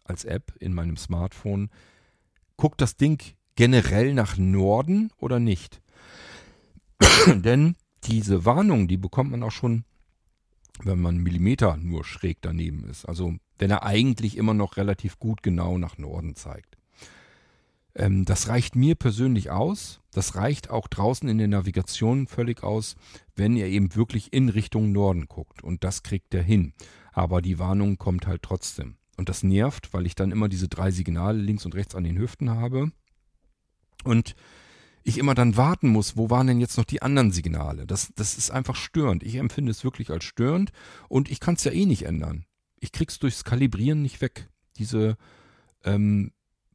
als App in meinem Smartphone. Guckt das Ding generell nach Norden oder nicht? Denn diese Warnung, die bekommt man auch schon, wenn man einen Millimeter nur schräg daneben ist. Also wenn er eigentlich immer noch relativ gut genau nach Norden zeigt. Ähm, das reicht mir persönlich aus. Das reicht auch draußen in der Navigation völlig aus, wenn ihr eben wirklich in Richtung Norden guckt. Und das kriegt er hin. Aber die Warnung kommt halt trotzdem. Und das nervt, weil ich dann immer diese drei Signale links und rechts an den Hüften habe. Und ich immer dann warten muss, wo waren denn jetzt noch die anderen Signale? Das, das ist einfach störend. Ich empfinde es wirklich als störend und ich kann es ja eh nicht ändern. Ich krieg's durchs Kalibrieren nicht weg. Diese ähm,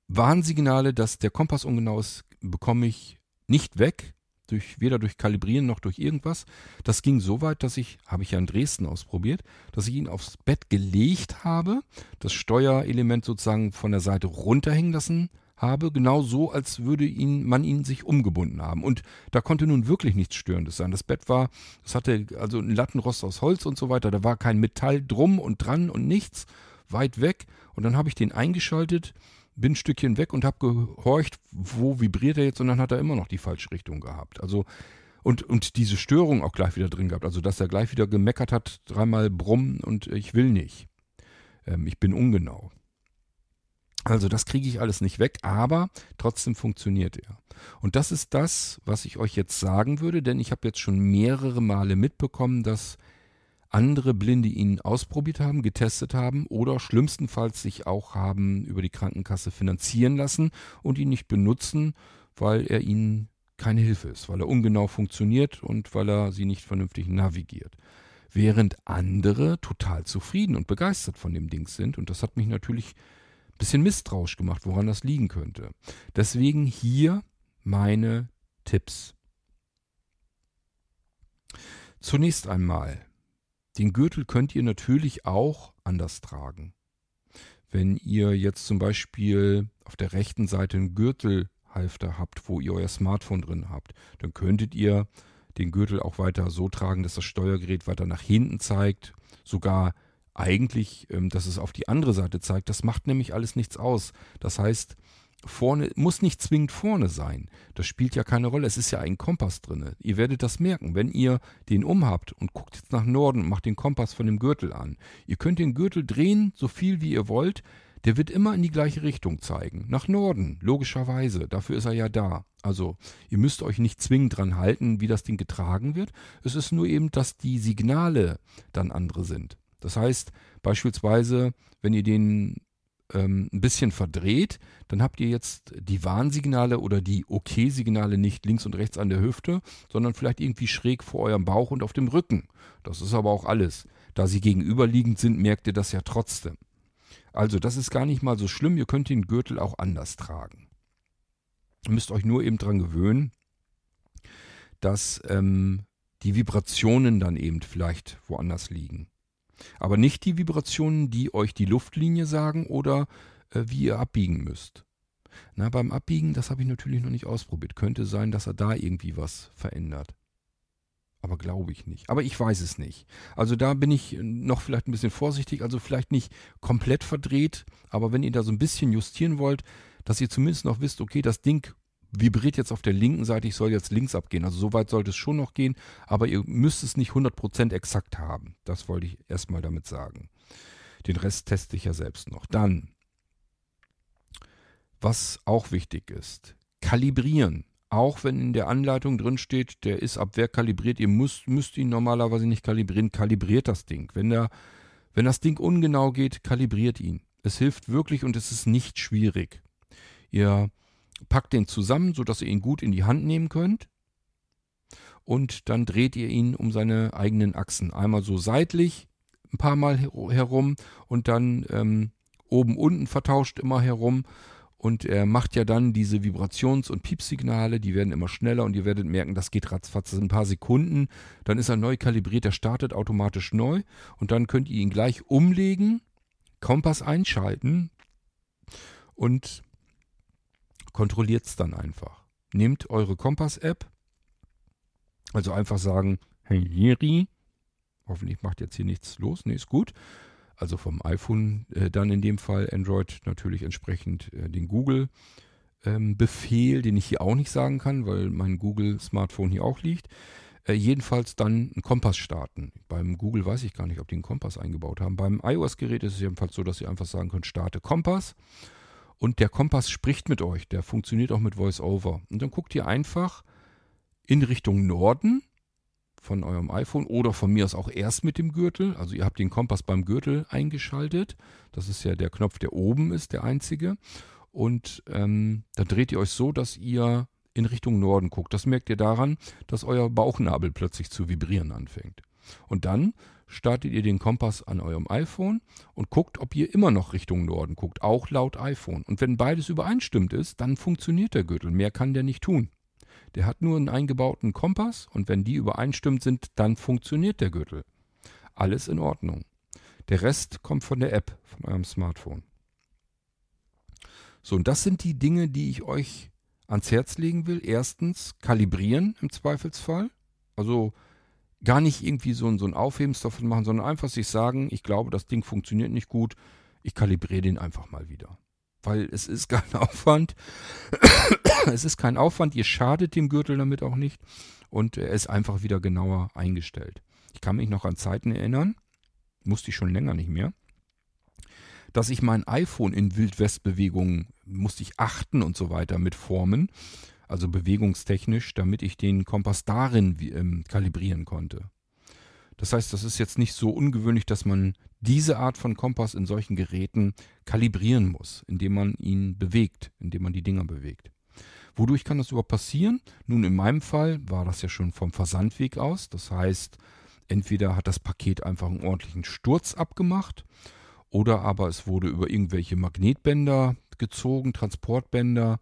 Warnsignale, dass der Kompass ungenau ist, bekomme ich nicht weg. Durch, weder durch Kalibrieren noch durch irgendwas. Das ging so weit, dass ich, habe ich ja in Dresden ausprobiert, dass ich ihn aufs Bett gelegt habe, das Steuerelement sozusagen von der Seite runterhängen lassen genau so, als würde ihn, man ihn sich umgebunden haben. Und da konnte nun wirklich nichts Störendes sein. Das Bett war, es hatte also ein Lattenrost aus Holz und so weiter, da war kein Metall drum und dran und nichts, weit weg. Und dann habe ich den eingeschaltet bin ein Stückchen weg und habe gehorcht, wo vibriert er jetzt und dann hat er immer noch die falsche Richtung gehabt. Also und, und diese Störung auch gleich wieder drin gehabt. Also dass er gleich wieder gemeckert hat, dreimal brummen und ich will nicht. Ähm, ich bin ungenau. Also das kriege ich alles nicht weg, aber trotzdem funktioniert er. Und das ist das, was ich euch jetzt sagen würde, denn ich habe jetzt schon mehrere Male mitbekommen, dass andere Blinde ihn ausprobiert haben, getestet haben oder schlimmstenfalls sich auch haben über die Krankenkasse finanzieren lassen und ihn nicht benutzen, weil er ihnen keine Hilfe ist, weil er ungenau funktioniert und weil er sie nicht vernünftig navigiert. Während andere total zufrieden und begeistert von dem Ding sind und das hat mich natürlich bisschen misstrauisch gemacht, woran das liegen könnte. Deswegen hier meine Tipps. Zunächst einmal den Gürtel könnt ihr natürlich auch anders tragen. Wenn ihr jetzt zum Beispiel auf der rechten Seite einen Gürtelhalfter habt, wo ihr euer Smartphone drin habt, dann könntet ihr den Gürtel auch weiter so tragen, dass das Steuergerät weiter nach hinten zeigt, sogar eigentlich, ähm, dass es auf die andere Seite zeigt. Das macht nämlich alles nichts aus. Das heißt, vorne, muss nicht zwingend vorne sein. Das spielt ja keine Rolle. Es ist ja ein Kompass drin. Ihr werdet das merken, wenn ihr den umhabt und guckt jetzt nach Norden und macht den Kompass von dem Gürtel an. Ihr könnt den Gürtel drehen, so viel wie ihr wollt. Der wird immer in die gleiche Richtung zeigen. Nach Norden, logischerweise. Dafür ist er ja da. Also, ihr müsst euch nicht zwingend dran halten, wie das Ding getragen wird. Es ist nur eben, dass die Signale dann andere sind. Das heißt, beispielsweise, wenn ihr den ähm, ein bisschen verdreht, dann habt ihr jetzt die Warnsignale oder die OK-Signale nicht links und rechts an der Hüfte, sondern vielleicht irgendwie schräg vor eurem Bauch und auf dem Rücken. Das ist aber auch alles. Da sie gegenüberliegend sind, merkt ihr das ja trotzdem. Also, das ist gar nicht mal so schlimm. Ihr könnt den Gürtel auch anders tragen. Ihr müsst euch nur eben dran gewöhnen, dass ähm, die Vibrationen dann eben vielleicht woanders liegen. Aber nicht die Vibrationen, die euch die Luftlinie sagen oder äh, wie ihr abbiegen müsst. Na, beim Abbiegen, das habe ich natürlich noch nicht ausprobiert. Könnte sein, dass er da irgendwie was verändert. Aber glaube ich nicht. Aber ich weiß es nicht. Also da bin ich noch vielleicht ein bisschen vorsichtig. Also vielleicht nicht komplett verdreht. Aber wenn ihr da so ein bisschen justieren wollt, dass ihr zumindest noch wisst, okay, das Ding vibriert jetzt auf der linken Seite, ich soll jetzt links abgehen. Also so weit sollte es schon noch gehen, aber ihr müsst es nicht 100% exakt haben. Das wollte ich erstmal damit sagen. Den Rest teste ich ja selbst noch. Dann, was auch wichtig ist, kalibrieren. Auch wenn in der Anleitung drin steht, der ist ab Werk kalibriert, ihr müsst, müsst ihn normalerweise nicht kalibrieren, kalibriert das Ding. Wenn, der, wenn das Ding ungenau geht, kalibriert ihn. Es hilft wirklich und es ist nicht schwierig. Ihr packt den zusammen, sodass ihr ihn gut in die Hand nehmen könnt. Und dann dreht ihr ihn um seine eigenen Achsen. Einmal so seitlich, ein paar Mal herum und dann ähm, oben unten vertauscht immer herum. Und er macht ja dann diese Vibrations- und Piepsignale, die werden immer schneller und ihr werdet merken, das geht ratzfatz ein paar Sekunden. Dann ist er neu kalibriert, er startet automatisch neu und dann könnt ihr ihn gleich umlegen, Kompass einschalten und kontrolliert es dann einfach. Nehmt eure Kompass-App, also einfach sagen, hey Jiri, hoffentlich macht jetzt hier nichts los, nee, ist gut. Also vom iPhone äh, dann in dem Fall, Android natürlich entsprechend äh, den Google. Ähm, Befehl, den ich hier auch nicht sagen kann, weil mein Google-Smartphone hier auch liegt. Äh, jedenfalls dann einen Kompass starten. Beim Google weiß ich gar nicht, ob die einen Kompass eingebaut haben. Beim iOS-Gerät ist es jedenfalls so, dass ihr einfach sagen könnt, starte Kompass. Und der Kompass spricht mit euch, der funktioniert auch mit VoiceOver. Und dann guckt ihr einfach in Richtung Norden von eurem iPhone oder von mir aus auch erst mit dem Gürtel. Also ihr habt den Kompass beim Gürtel eingeschaltet. Das ist ja der Knopf, der oben ist, der einzige. Und ähm, dann dreht ihr euch so, dass ihr in Richtung Norden guckt. Das merkt ihr daran, dass euer Bauchnabel plötzlich zu vibrieren anfängt. Und dann startet ihr den Kompass an eurem iPhone und guckt, ob ihr immer noch Richtung Norden guckt, auch laut iPhone. Und wenn beides übereinstimmt ist, dann funktioniert der Gürtel. Mehr kann der nicht tun. Der hat nur einen eingebauten Kompass und wenn die übereinstimmt sind, dann funktioniert der Gürtel. Alles in Ordnung. Der Rest kommt von der App, von eurem Smartphone. So, und das sind die Dinge, die ich euch ans Herz legen will. Erstens, kalibrieren im Zweifelsfall. Also gar nicht irgendwie so, ein, so ein Aufhebens davon machen, sondern einfach sich sagen, ich glaube, das Ding funktioniert nicht gut, ich kalibriere den einfach mal wieder. weil es ist kein Aufwand. es ist kein Aufwand, ihr schadet dem Gürtel damit auch nicht und er ist einfach wieder genauer eingestellt. Ich kann mich noch an Zeiten erinnern, musste ich schon länger nicht mehr, dass ich mein iPhone in Wildwestbewegungen musste ich achten und so weiter mit formen, also bewegungstechnisch, damit ich den Kompass darin ähm, kalibrieren konnte. Das heißt, das ist jetzt nicht so ungewöhnlich, dass man diese Art von Kompass in solchen Geräten kalibrieren muss, indem man ihn bewegt, indem man die Dinger bewegt. Wodurch kann das überhaupt passieren? Nun, in meinem Fall war das ja schon vom Versandweg aus. Das heißt, entweder hat das Paket einfach einen ordentlichen Sturz abgemacht oder aber es wurde über irgendwelche Magnetbänder gezogen, Transportbänder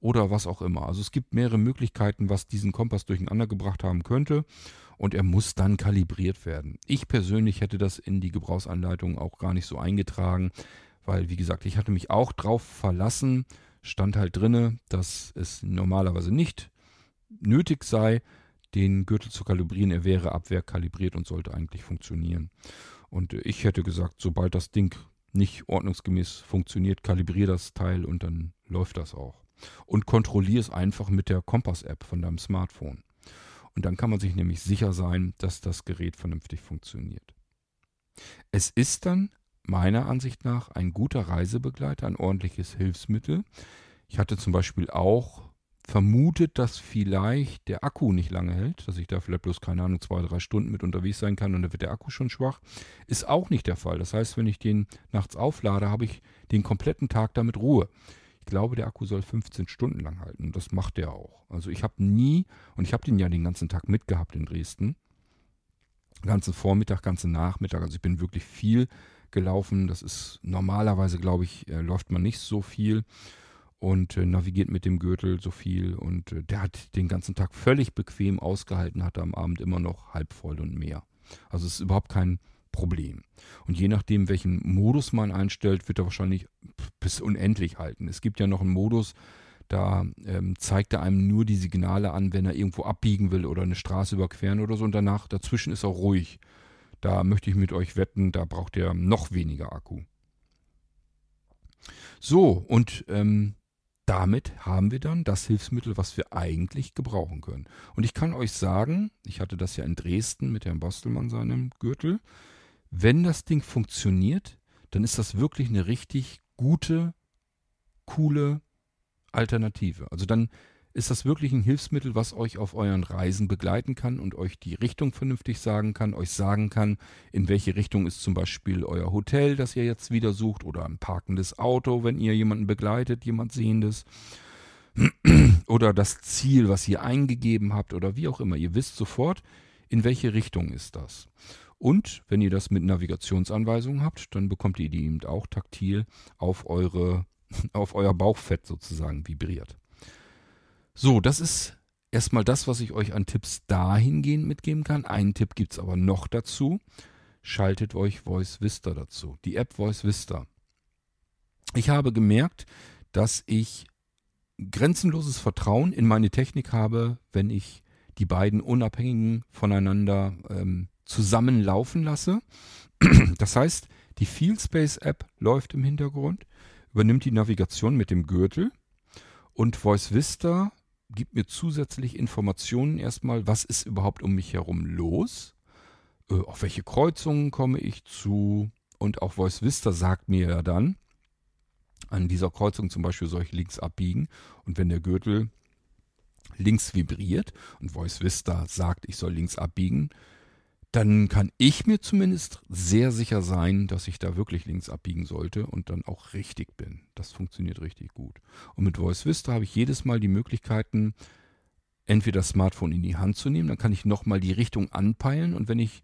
oder was auch immer. Also es gibt mehrere Möglichkeiten, was diesen Kompass durcheinander gebracht haben könnte und er muss dann kalibriert werden. Ich persönlich hätte das in die Gebrauchsanleitung auch gar nicht so eingetragen, weil wie gesagt, ich hatte mich auch drauf verlassen, stand halt drinne, dass es normalerweise nicht nötig sei, den Gürtel zu kalibrieren. Er wäre abwehrkalibriert und sollte eigentlich funktionieren. Und ich hätte gesagt, sobald das Ding nicht ordnungsgemäß funktioniert, kalibriere das Teil und dann läuft das auch. Und kontrolliere es einfach mit der Kompass-App von deinem Smartphone. Und dann kann man sich nämlich sicher sein, dass das Gerät vernünftig funktioniert. Es ist dann meiner Ansicht nach ein guter Reisebegleiter, ein ordentliches Hilfsmittel. Ich hatte zum Beispiel auch vermutet, dass vielleicht der Akku nicht lange hält, dass ich da vielleicht bloß, keine Ahnung, zwei, drei Stunden mit unterwegs sein kann und dann wird der Akku schon schwach. Ist auch nicht der Fall. Das heißt, wenn ich den nachts auflade, habe ich den kompletten Tag damit Ruhe. Ich glaube, der Akku soll 15 Stunden lang halten. Das macht der auch. Also ich habe nie, und ich habe den ja den ganzen Tag mitgehabt in Dresden. Ganzen Vormittag, ganzen Nachmittag. Also ich bin wirklich viel gelaufen. Das ist normalerweise, glaube ich, äh, läuft man nicht so viel und äh, navigiert mit dem Gürtel so viel. Und äh, der hat den ganzen Tag völlig bequem ausgehalten, hatte am Abend immer noch halb voll und mehr. Also es ist überhaupt kein Problem. Und je nachdem, welchen Modus man einstellt, wird er wahrscheinlich bis unendlich halten. Es gibt ja noch einen Modus, da ähm, zeigt er einem nur die Signale an, wenn er irgendwo abbiegen will oder eine Straße überqueren oder so. Und danach, dazwischen ist er ruhig. Da möchte ich mit euch wetten, da braucht er noch weniger Akku. So, und ähm, damit haben wir dann das Hilfsmittel, was wir eigentlich gebrauchen können. Und ich kann euch sagen, ich hatte das ja in Dresden mit Herrn Bostelmann seinem Gürtel, wenn das Ding funktioniert, dann ist das wirklich eine richtig gute, coole Alternative. Also dann ist das wirklich ein Hilfsmittel, was euch auf euren Reisen begleiten kann und euch die Richtung vernünftig sagen kann, euch sagen kann, in welche Richtung ist zum Beispiel euer Hotel, das ihr jetzt wieder sucht, oder ein parkendes Auto, wenn ihr jemanden begleitet, jemand Sehendes, oder das Ziel, was ihr eingegeben habt, oder wie auch immer. Ihr wisst sofort, in welche Richtung ist das. Und wenn ihr das mit Navigationsanweisungen habt, dann bekommt ihr die eben auch taktil auf eure, auf euer Bauchfett sozusagen vibriert. So, das ist erstmal das, was ich euch an Tipps dahingehend mitgeben kann. Einen Tipp gibt es aber noch dazu. Schaltet euch Voice Vista dazu. Die App Voice Vista. Ich habe gemerkt, dass ich grenzenloses Vertrauen in meine Technik habe, wenn ich die beiden unabhängigen voneinander ähm, zusammenlaufen lasse. Das heißt, die Fieldspace App läuft im Hintergrund, übernimmt die Navigation mit dem Gürtel und Voice Vista gibt mir zusätzlich Informationen erstmal, was ist überhaupt um mich herum los, äh, auf welche Kreuzungen komme ich zu und auch Voice Vista sagt mir ja dann, an dieser Kreuzung zum Beispiel soll ich links abbiegen und wenn der Gürtel links vibriert und Voice Vista sagt, ich soll links abbiegen, dann kann ich mir zumindest sehr sicher sein, dass ich da wirklich links abbiegen sollte und dann auch richtig bin. Das funktioniert richtig gut. Und mit Voice Vista habe ich jedes Mal die Möglichkeiten, entweder das Smartphone in die Hand zu nehmen, dann kann ich nochmal die Richtung anpeilen und wenn ich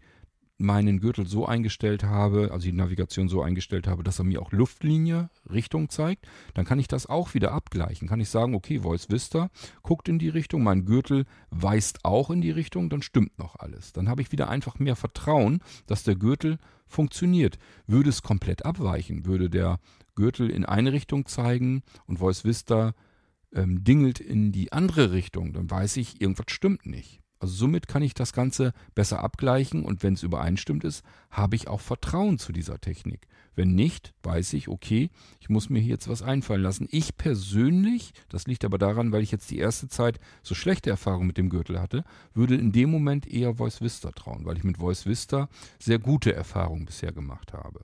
meinen Gürtel so eingestellt habe, also die Navigation so eingestellt habe, dass er mir auch Luftlinie, Richtung zeigt, dann kann ich das auch wieder abgleichen. Kann ich sagen, okay, Voice Vista guckt in die Richtung, mein Gürtel weist auch in die Richtung, dann stimmt noch alles. Dann habe ich wieder einfach mehr Vertrauen, dass der Gürtel funktioniert. Würde es komplett abweichen, würde der Gürtel in eine Richtung zeigen und Voice Vista ähm, dingelt in die andere Richtung, dann weiß ich, irgendwas stimmt nicht. Also somit kann ich das Ganze besser abgleichen und wenn es übereinstimmt ist, habe ich auch Vertrauen zu dieser Technik. Wenn nicht, weiß ich, okay, ich muss mir hier jetzt was einfallen lassen. Ich persönlich, das liegt aber daran, weil ich jetzt die erste Zeit so schlechte Erfahrungen mit dem Gürtel hatte, würde in dem Moment eher Voice Vista trauen, weil ich mit Voice Vista sehr gute Erfahrungen bisher gemacht habe.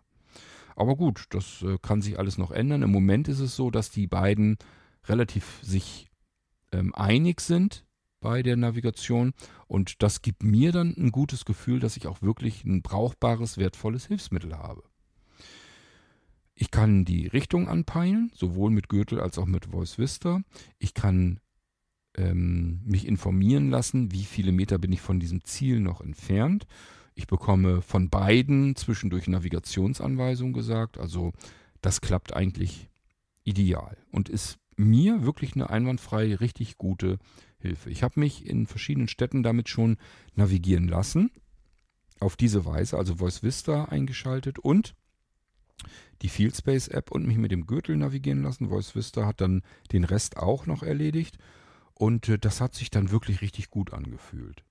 Aber gut, das äh, kann sich alles noch ändern. Im Moment ist es so, dass die beiden relativ sich ähm, einig sind bei der Navigation und das gibt mir dann ein gutes Gefühl, dass ich auch wirklich ein brauchbares, wertvolles Hilfsmittel habe. Ich kann die Richtung anpeilen, sowohl mit Gürtel als auch mit Voice Vista. Ich kann ähm, mich informieren lassen, wie viele Meter bin ich von diesem Ziel noch entfernt. Ich bekomme von beiden zwischendurch Navigationsanweisungen gesagt. Also das klappt eigentlich ideal und ist mir wirklich eine einwandfrei richtig gute Hilfe. Ich habe mich in verschiedenen Städten damit schon navigieren lassen. Auf diese Weise, also Voice Vista eingeschaltet und die Fieldspace App und mich mit dem Gürtel navigieren lassen. Voice Vista hat dann den Rest auch noch erledigt und äh, das hat sich dann wirklich richtig gut angefühlt.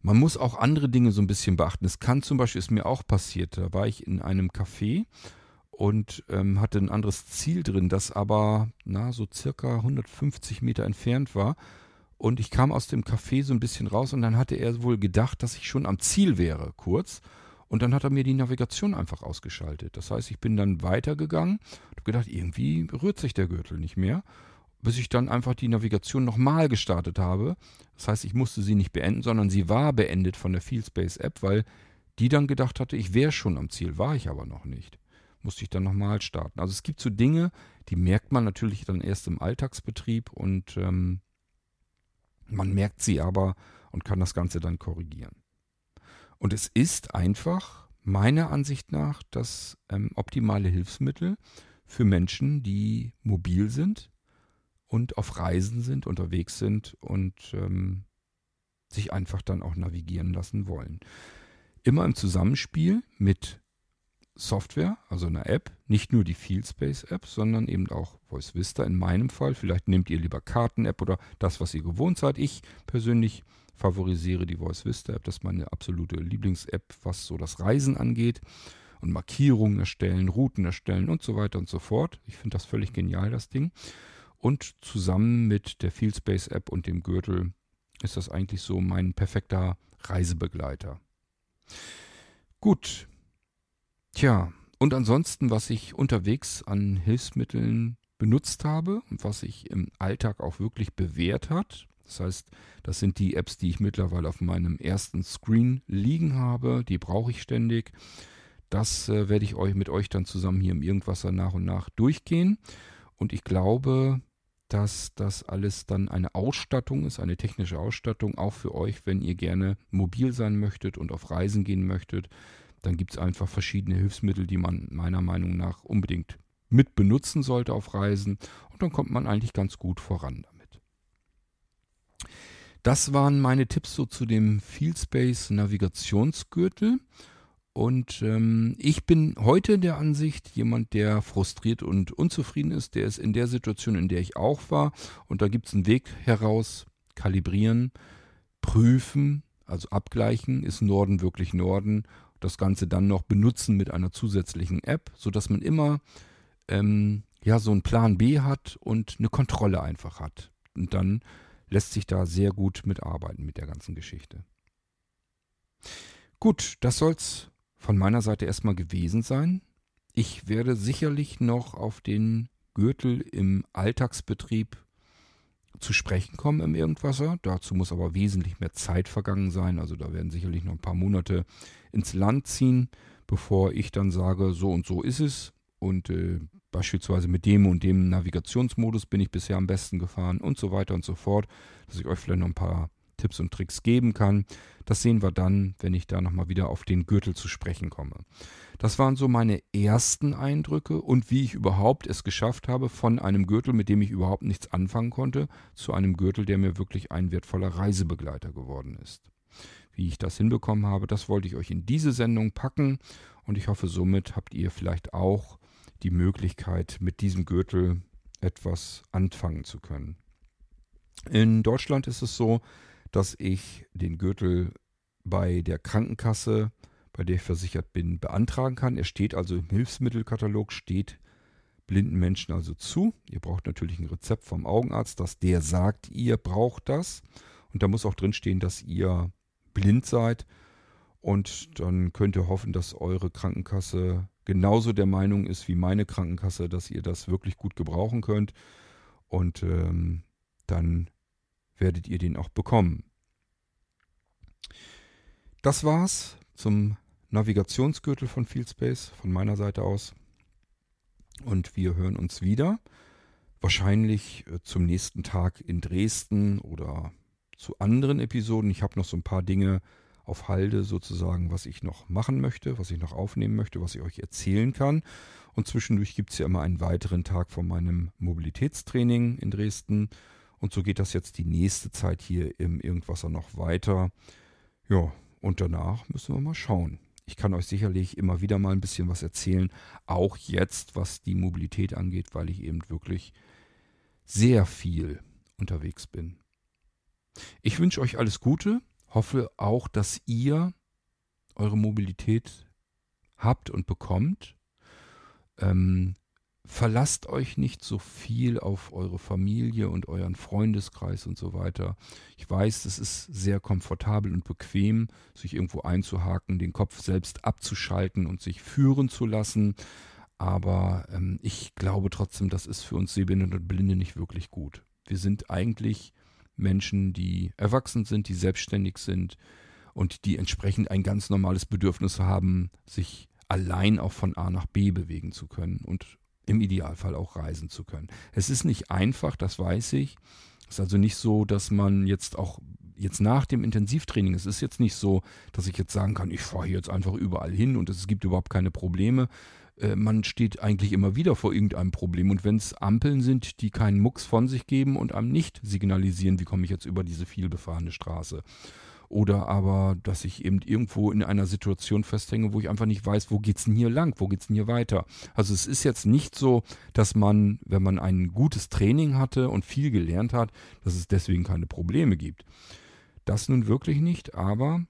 Man muss auch andere Dinge so ein bisschen beachten. Es kann zum Beispiel, ist mir auch passiert, da war ich in einem Café und ähm, hatte ein anderes Ziel drin, das aber na, so circa 150 Meter entfernt war. Und ich kam aus dem Café so ein bisschen raus und dann hatte er wohl gedacht, dass ich schon am Ziel wäre, kurz. Und dann hat er mir die Navigation einfach ausgeschaltet. Das heißt, ich bin dann weitergegangen und habe gedacht, irgendwie rührt sich der Gürtel nicht mehr, bis ich dann einfach die Navigation nochmal gestartet habe. Das heißt, ich musste sie nicht beenden, sondern sie war beendet von der Fieldspace App, weil die dann gedacht hatte, ich wäre schon am Ziel, war ich aber noch nicht musste ich dann nochmal starten. Also es gibt so Dinge, die merkt man natürlich dann erst im Alltagsbetrieb und ähm, man merkt sie aber und kann das Ganze dann korrigieren. Und es ist einfach meiner Ansicht nach das ähm, optimale Hilfsmittel für Menschen, die mobil sind und auf Reisen sind, unterwegs sind und ähm, sich einfach dann auch navigieren lassen wollen. Immer im Zusammenspiel mit Software, also eine App, nicht nur die Fieldspace App, sondern eben auch Voice Vista in meinem Fall. Vielleicht nehmt ihr lieber Karten-App oder das, was ihr gewohnt seid. Ich persönlich favorisiere die Voice Vista App. Das ist meine absolute Lieblings-App, was so das Reisen angeht. Und Markierungen erstellen, Routen erstellen und so weiter und so fort. Ich finde das völlig genial, das Ding. Und zusammen mit der Fieldspace App und dem Gürtel ist das eigentlich so mein perfekter Reisebegleiter. Gut, Tja, und ansonsten, was ich unterwegs an Hilfsmitteln benutzt habe und was sich im Alltag auch wirklich bewährt hat. Das heißt, das sind die Apps, die ich mittlerweile auf meinem ersten Screen liegen habe. Die brauche ich ständig. Das äh, werde ich euch mit euch dann zusammen hier im Irgendwasser nach und nach durchgehen. Und ich glaube, dass das alles dann eine Ausstattung ist, eine technische Ausstattung, auch für euch, wenn ihr gerne mobil sein möchtet und auf Reisen gehen möchtet dann gibt es einfach verschiedene Hilfsmittel, die man meiner Meinung nach unbedingt mit benutzen sollte auf Reisen. Und dann kommt man eigentlich ganz gut voran damit. Das waren meine Tipps so zu dem Fieldspace Navigationsgürtel. Und ähm, ich bin heute der Ansicht, jemand, der frustriert und unzufrieden ist, der ist in der Situation, in der ich auch war. Und da gibt es einen Weg heraus, kalibrieren, prüfen, also abgleichen, ist Norden wirklich Norden das Ganze dann noch benutzen mit einer zusätzlichen App, sodass man immer ähm, ja so einen Plan B hat und eine Kontrolle einfach hat. Und dann lässt sich da sehr gut mitarbeiten mit der ganzen Geschichte. Gut, das soll's von meiner Seite erstmal gewesen sein. Ich werde sicherlich noch auf den Gürtel im Alltagsbetrieb zu sprechen kommen im Irgendwasser. Dazu muss aber wesentlich mehr Zeit vergangen sein. Also da werden sicherlich noch ein paar Monate ins Land ziehen, bevor ich dann sage, so und so ist es. Und äh, beispielsweise mit dem und dem Navigationsmodus bin ich bisher am besten gefahren und so weiter und so fort, dass ich euch vielleicht noch ein paar Tipps und Tricks geben kann. Das sehen wir dann, wenn ich da nochmal wieder auf den Gürtel zu sprechen komme. Das waren so meine ersten Eindrücke und wie ich überhaupt es geschafft habe, von einem Gürtel, mit dem ich überhaupt nichts anfangen konnte, zu einem Gürtel, der mir wirklich ein wertvoller Reisebegleiter geworden ist. Wie ich das hinbekommen habe, das wollte ich euch in diese Sendung packen und ich hoffe, somit habt ihr vielleicht auch die Möglichkeit, mit diesem Gürtel etwas anfangen zu können. In Deutschland ist es so, dass ich den Gürtel bei der Krankenkasse, bei der ich versichert bin, beantragen kann. Er steht also im Hilfsmittelkatalog, steht blinden Menschen also zu. Ihr braucht natürlich ein Rezept vom Augenarzt, dass der sagt, ihr braucht das. Und da muss auch drinstehen, dass ihr blind seid. Und dann könnt ihr hoffen, dass eure Krankenkasse genauso der Meinung ist wie meine Krankenkasse, dass ihr das wirklich gut gebrauchen könnt. Und ähm, dann werdet ihr den auch bekommen. Das war's zum Navigationsgürtel von Fieldspace von meiner Seite aus. Und wir hören uns wieder. Wahrscheinlich äh, zum nächsten Tag in Dresden oder zu anderen Episoden. Ich habe noch so ein paar Dinge auf Halde sozusagen, was ich noch machen möchte, was ich noch aufnehmen möchte, was ich euch erzählen kann. Und zwischendurch gibt es ja immer einen weiteren Tag von meinem Mobilitätstraining in Dresden. Und so geht das jetzt die nächste Zeit hier im Irgendwasser noch weiter. Ja, und danach müssen wir mal schauen. Ich kann euch sicherlich immer wieder mal ein bisschen was erzählen, auch jetzt, was die Mobilität angeht, weil ich eben wirklich sehr viel unterwegs bin. Ich wünsche euch alles Gute, hoffe auch, dass ihr eure Mobilität habt und bekommt. Ähm, verlasst euch nicht so viel auf eure Familie und euren Freundeskreis und so weiter. Ich weiß, es ist sehr komfortabel und bequem, sich irgendwo einzuhaken, den Kopf selbst abzuschalten und sich führen zu lassen. Aber ähm, ich glaube trotzdem, das ist für uns Sehbehinderte und Blinde nicht wirklich gut. Wir sind eigentlich Menschen, die erwachsen sind, die selbstständig sind und die entsprechend ein ganz normales Bedürfnis haben, sich allein auch von A nach B bewegen zu können und im Idealfall auch reisen zu können. Es ist nicht einfach, das weiß ich. Es ist also nicht so, dass man jetzt auch jetzt nach dem Intensivtraining, es ist jetzt nicht so, dass ich jetzt sagen kann, ich fahre jetzt einfach überall hin und es gibt überhaupt keine Probleme. Äh, man steht eigentlich immer wieder vor irgendeinem Problem. Und wenn es Ampeln sind, die keinen Mucks von sich geben und einem nicht signalisieren, wie komme ich jetzt über diese vielbefahrene Straße, oder aber, dass ich eben irgendwo in einer Situation festhänge, wo ich einfach nicht weiß, wo geht's denn hier lang, wo geht's denn hier weiter. Also es ist jetzt nicht so, dass man, wenn man ein gutes Training hatte und viel gelernt hat, dass es deswegen keine Probleme gibt. Das nun wirklich nicht, aber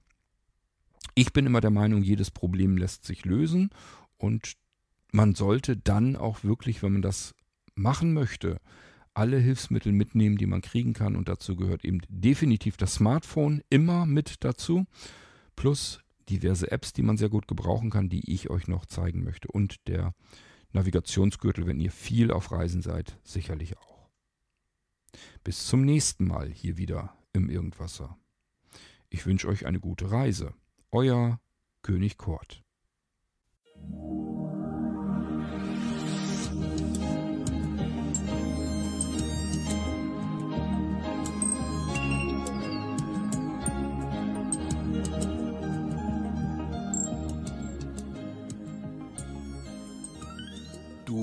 ich bin immer der Meinung, jedes Problem lässt sich lösen und man sollte dann auch wirklich, wenn man das machen möchte, alle Hilfsmittel mitnehmen, die man kriegen kann. Und dazu gehört eben definitiv das Smartphone immer mit dazu. Plus diverse Apps, die man sehr gut gebrauchen kann, die ich euch noch zeigen möchte. Und der Navigationsgürtel, wenn ihr viel auf Reisen seid, sicherlich auch. Bis zum nächsten Mal hier wieder im Irgendwasser. Ich wünsche euch eine gute Reise. Euer König Kort.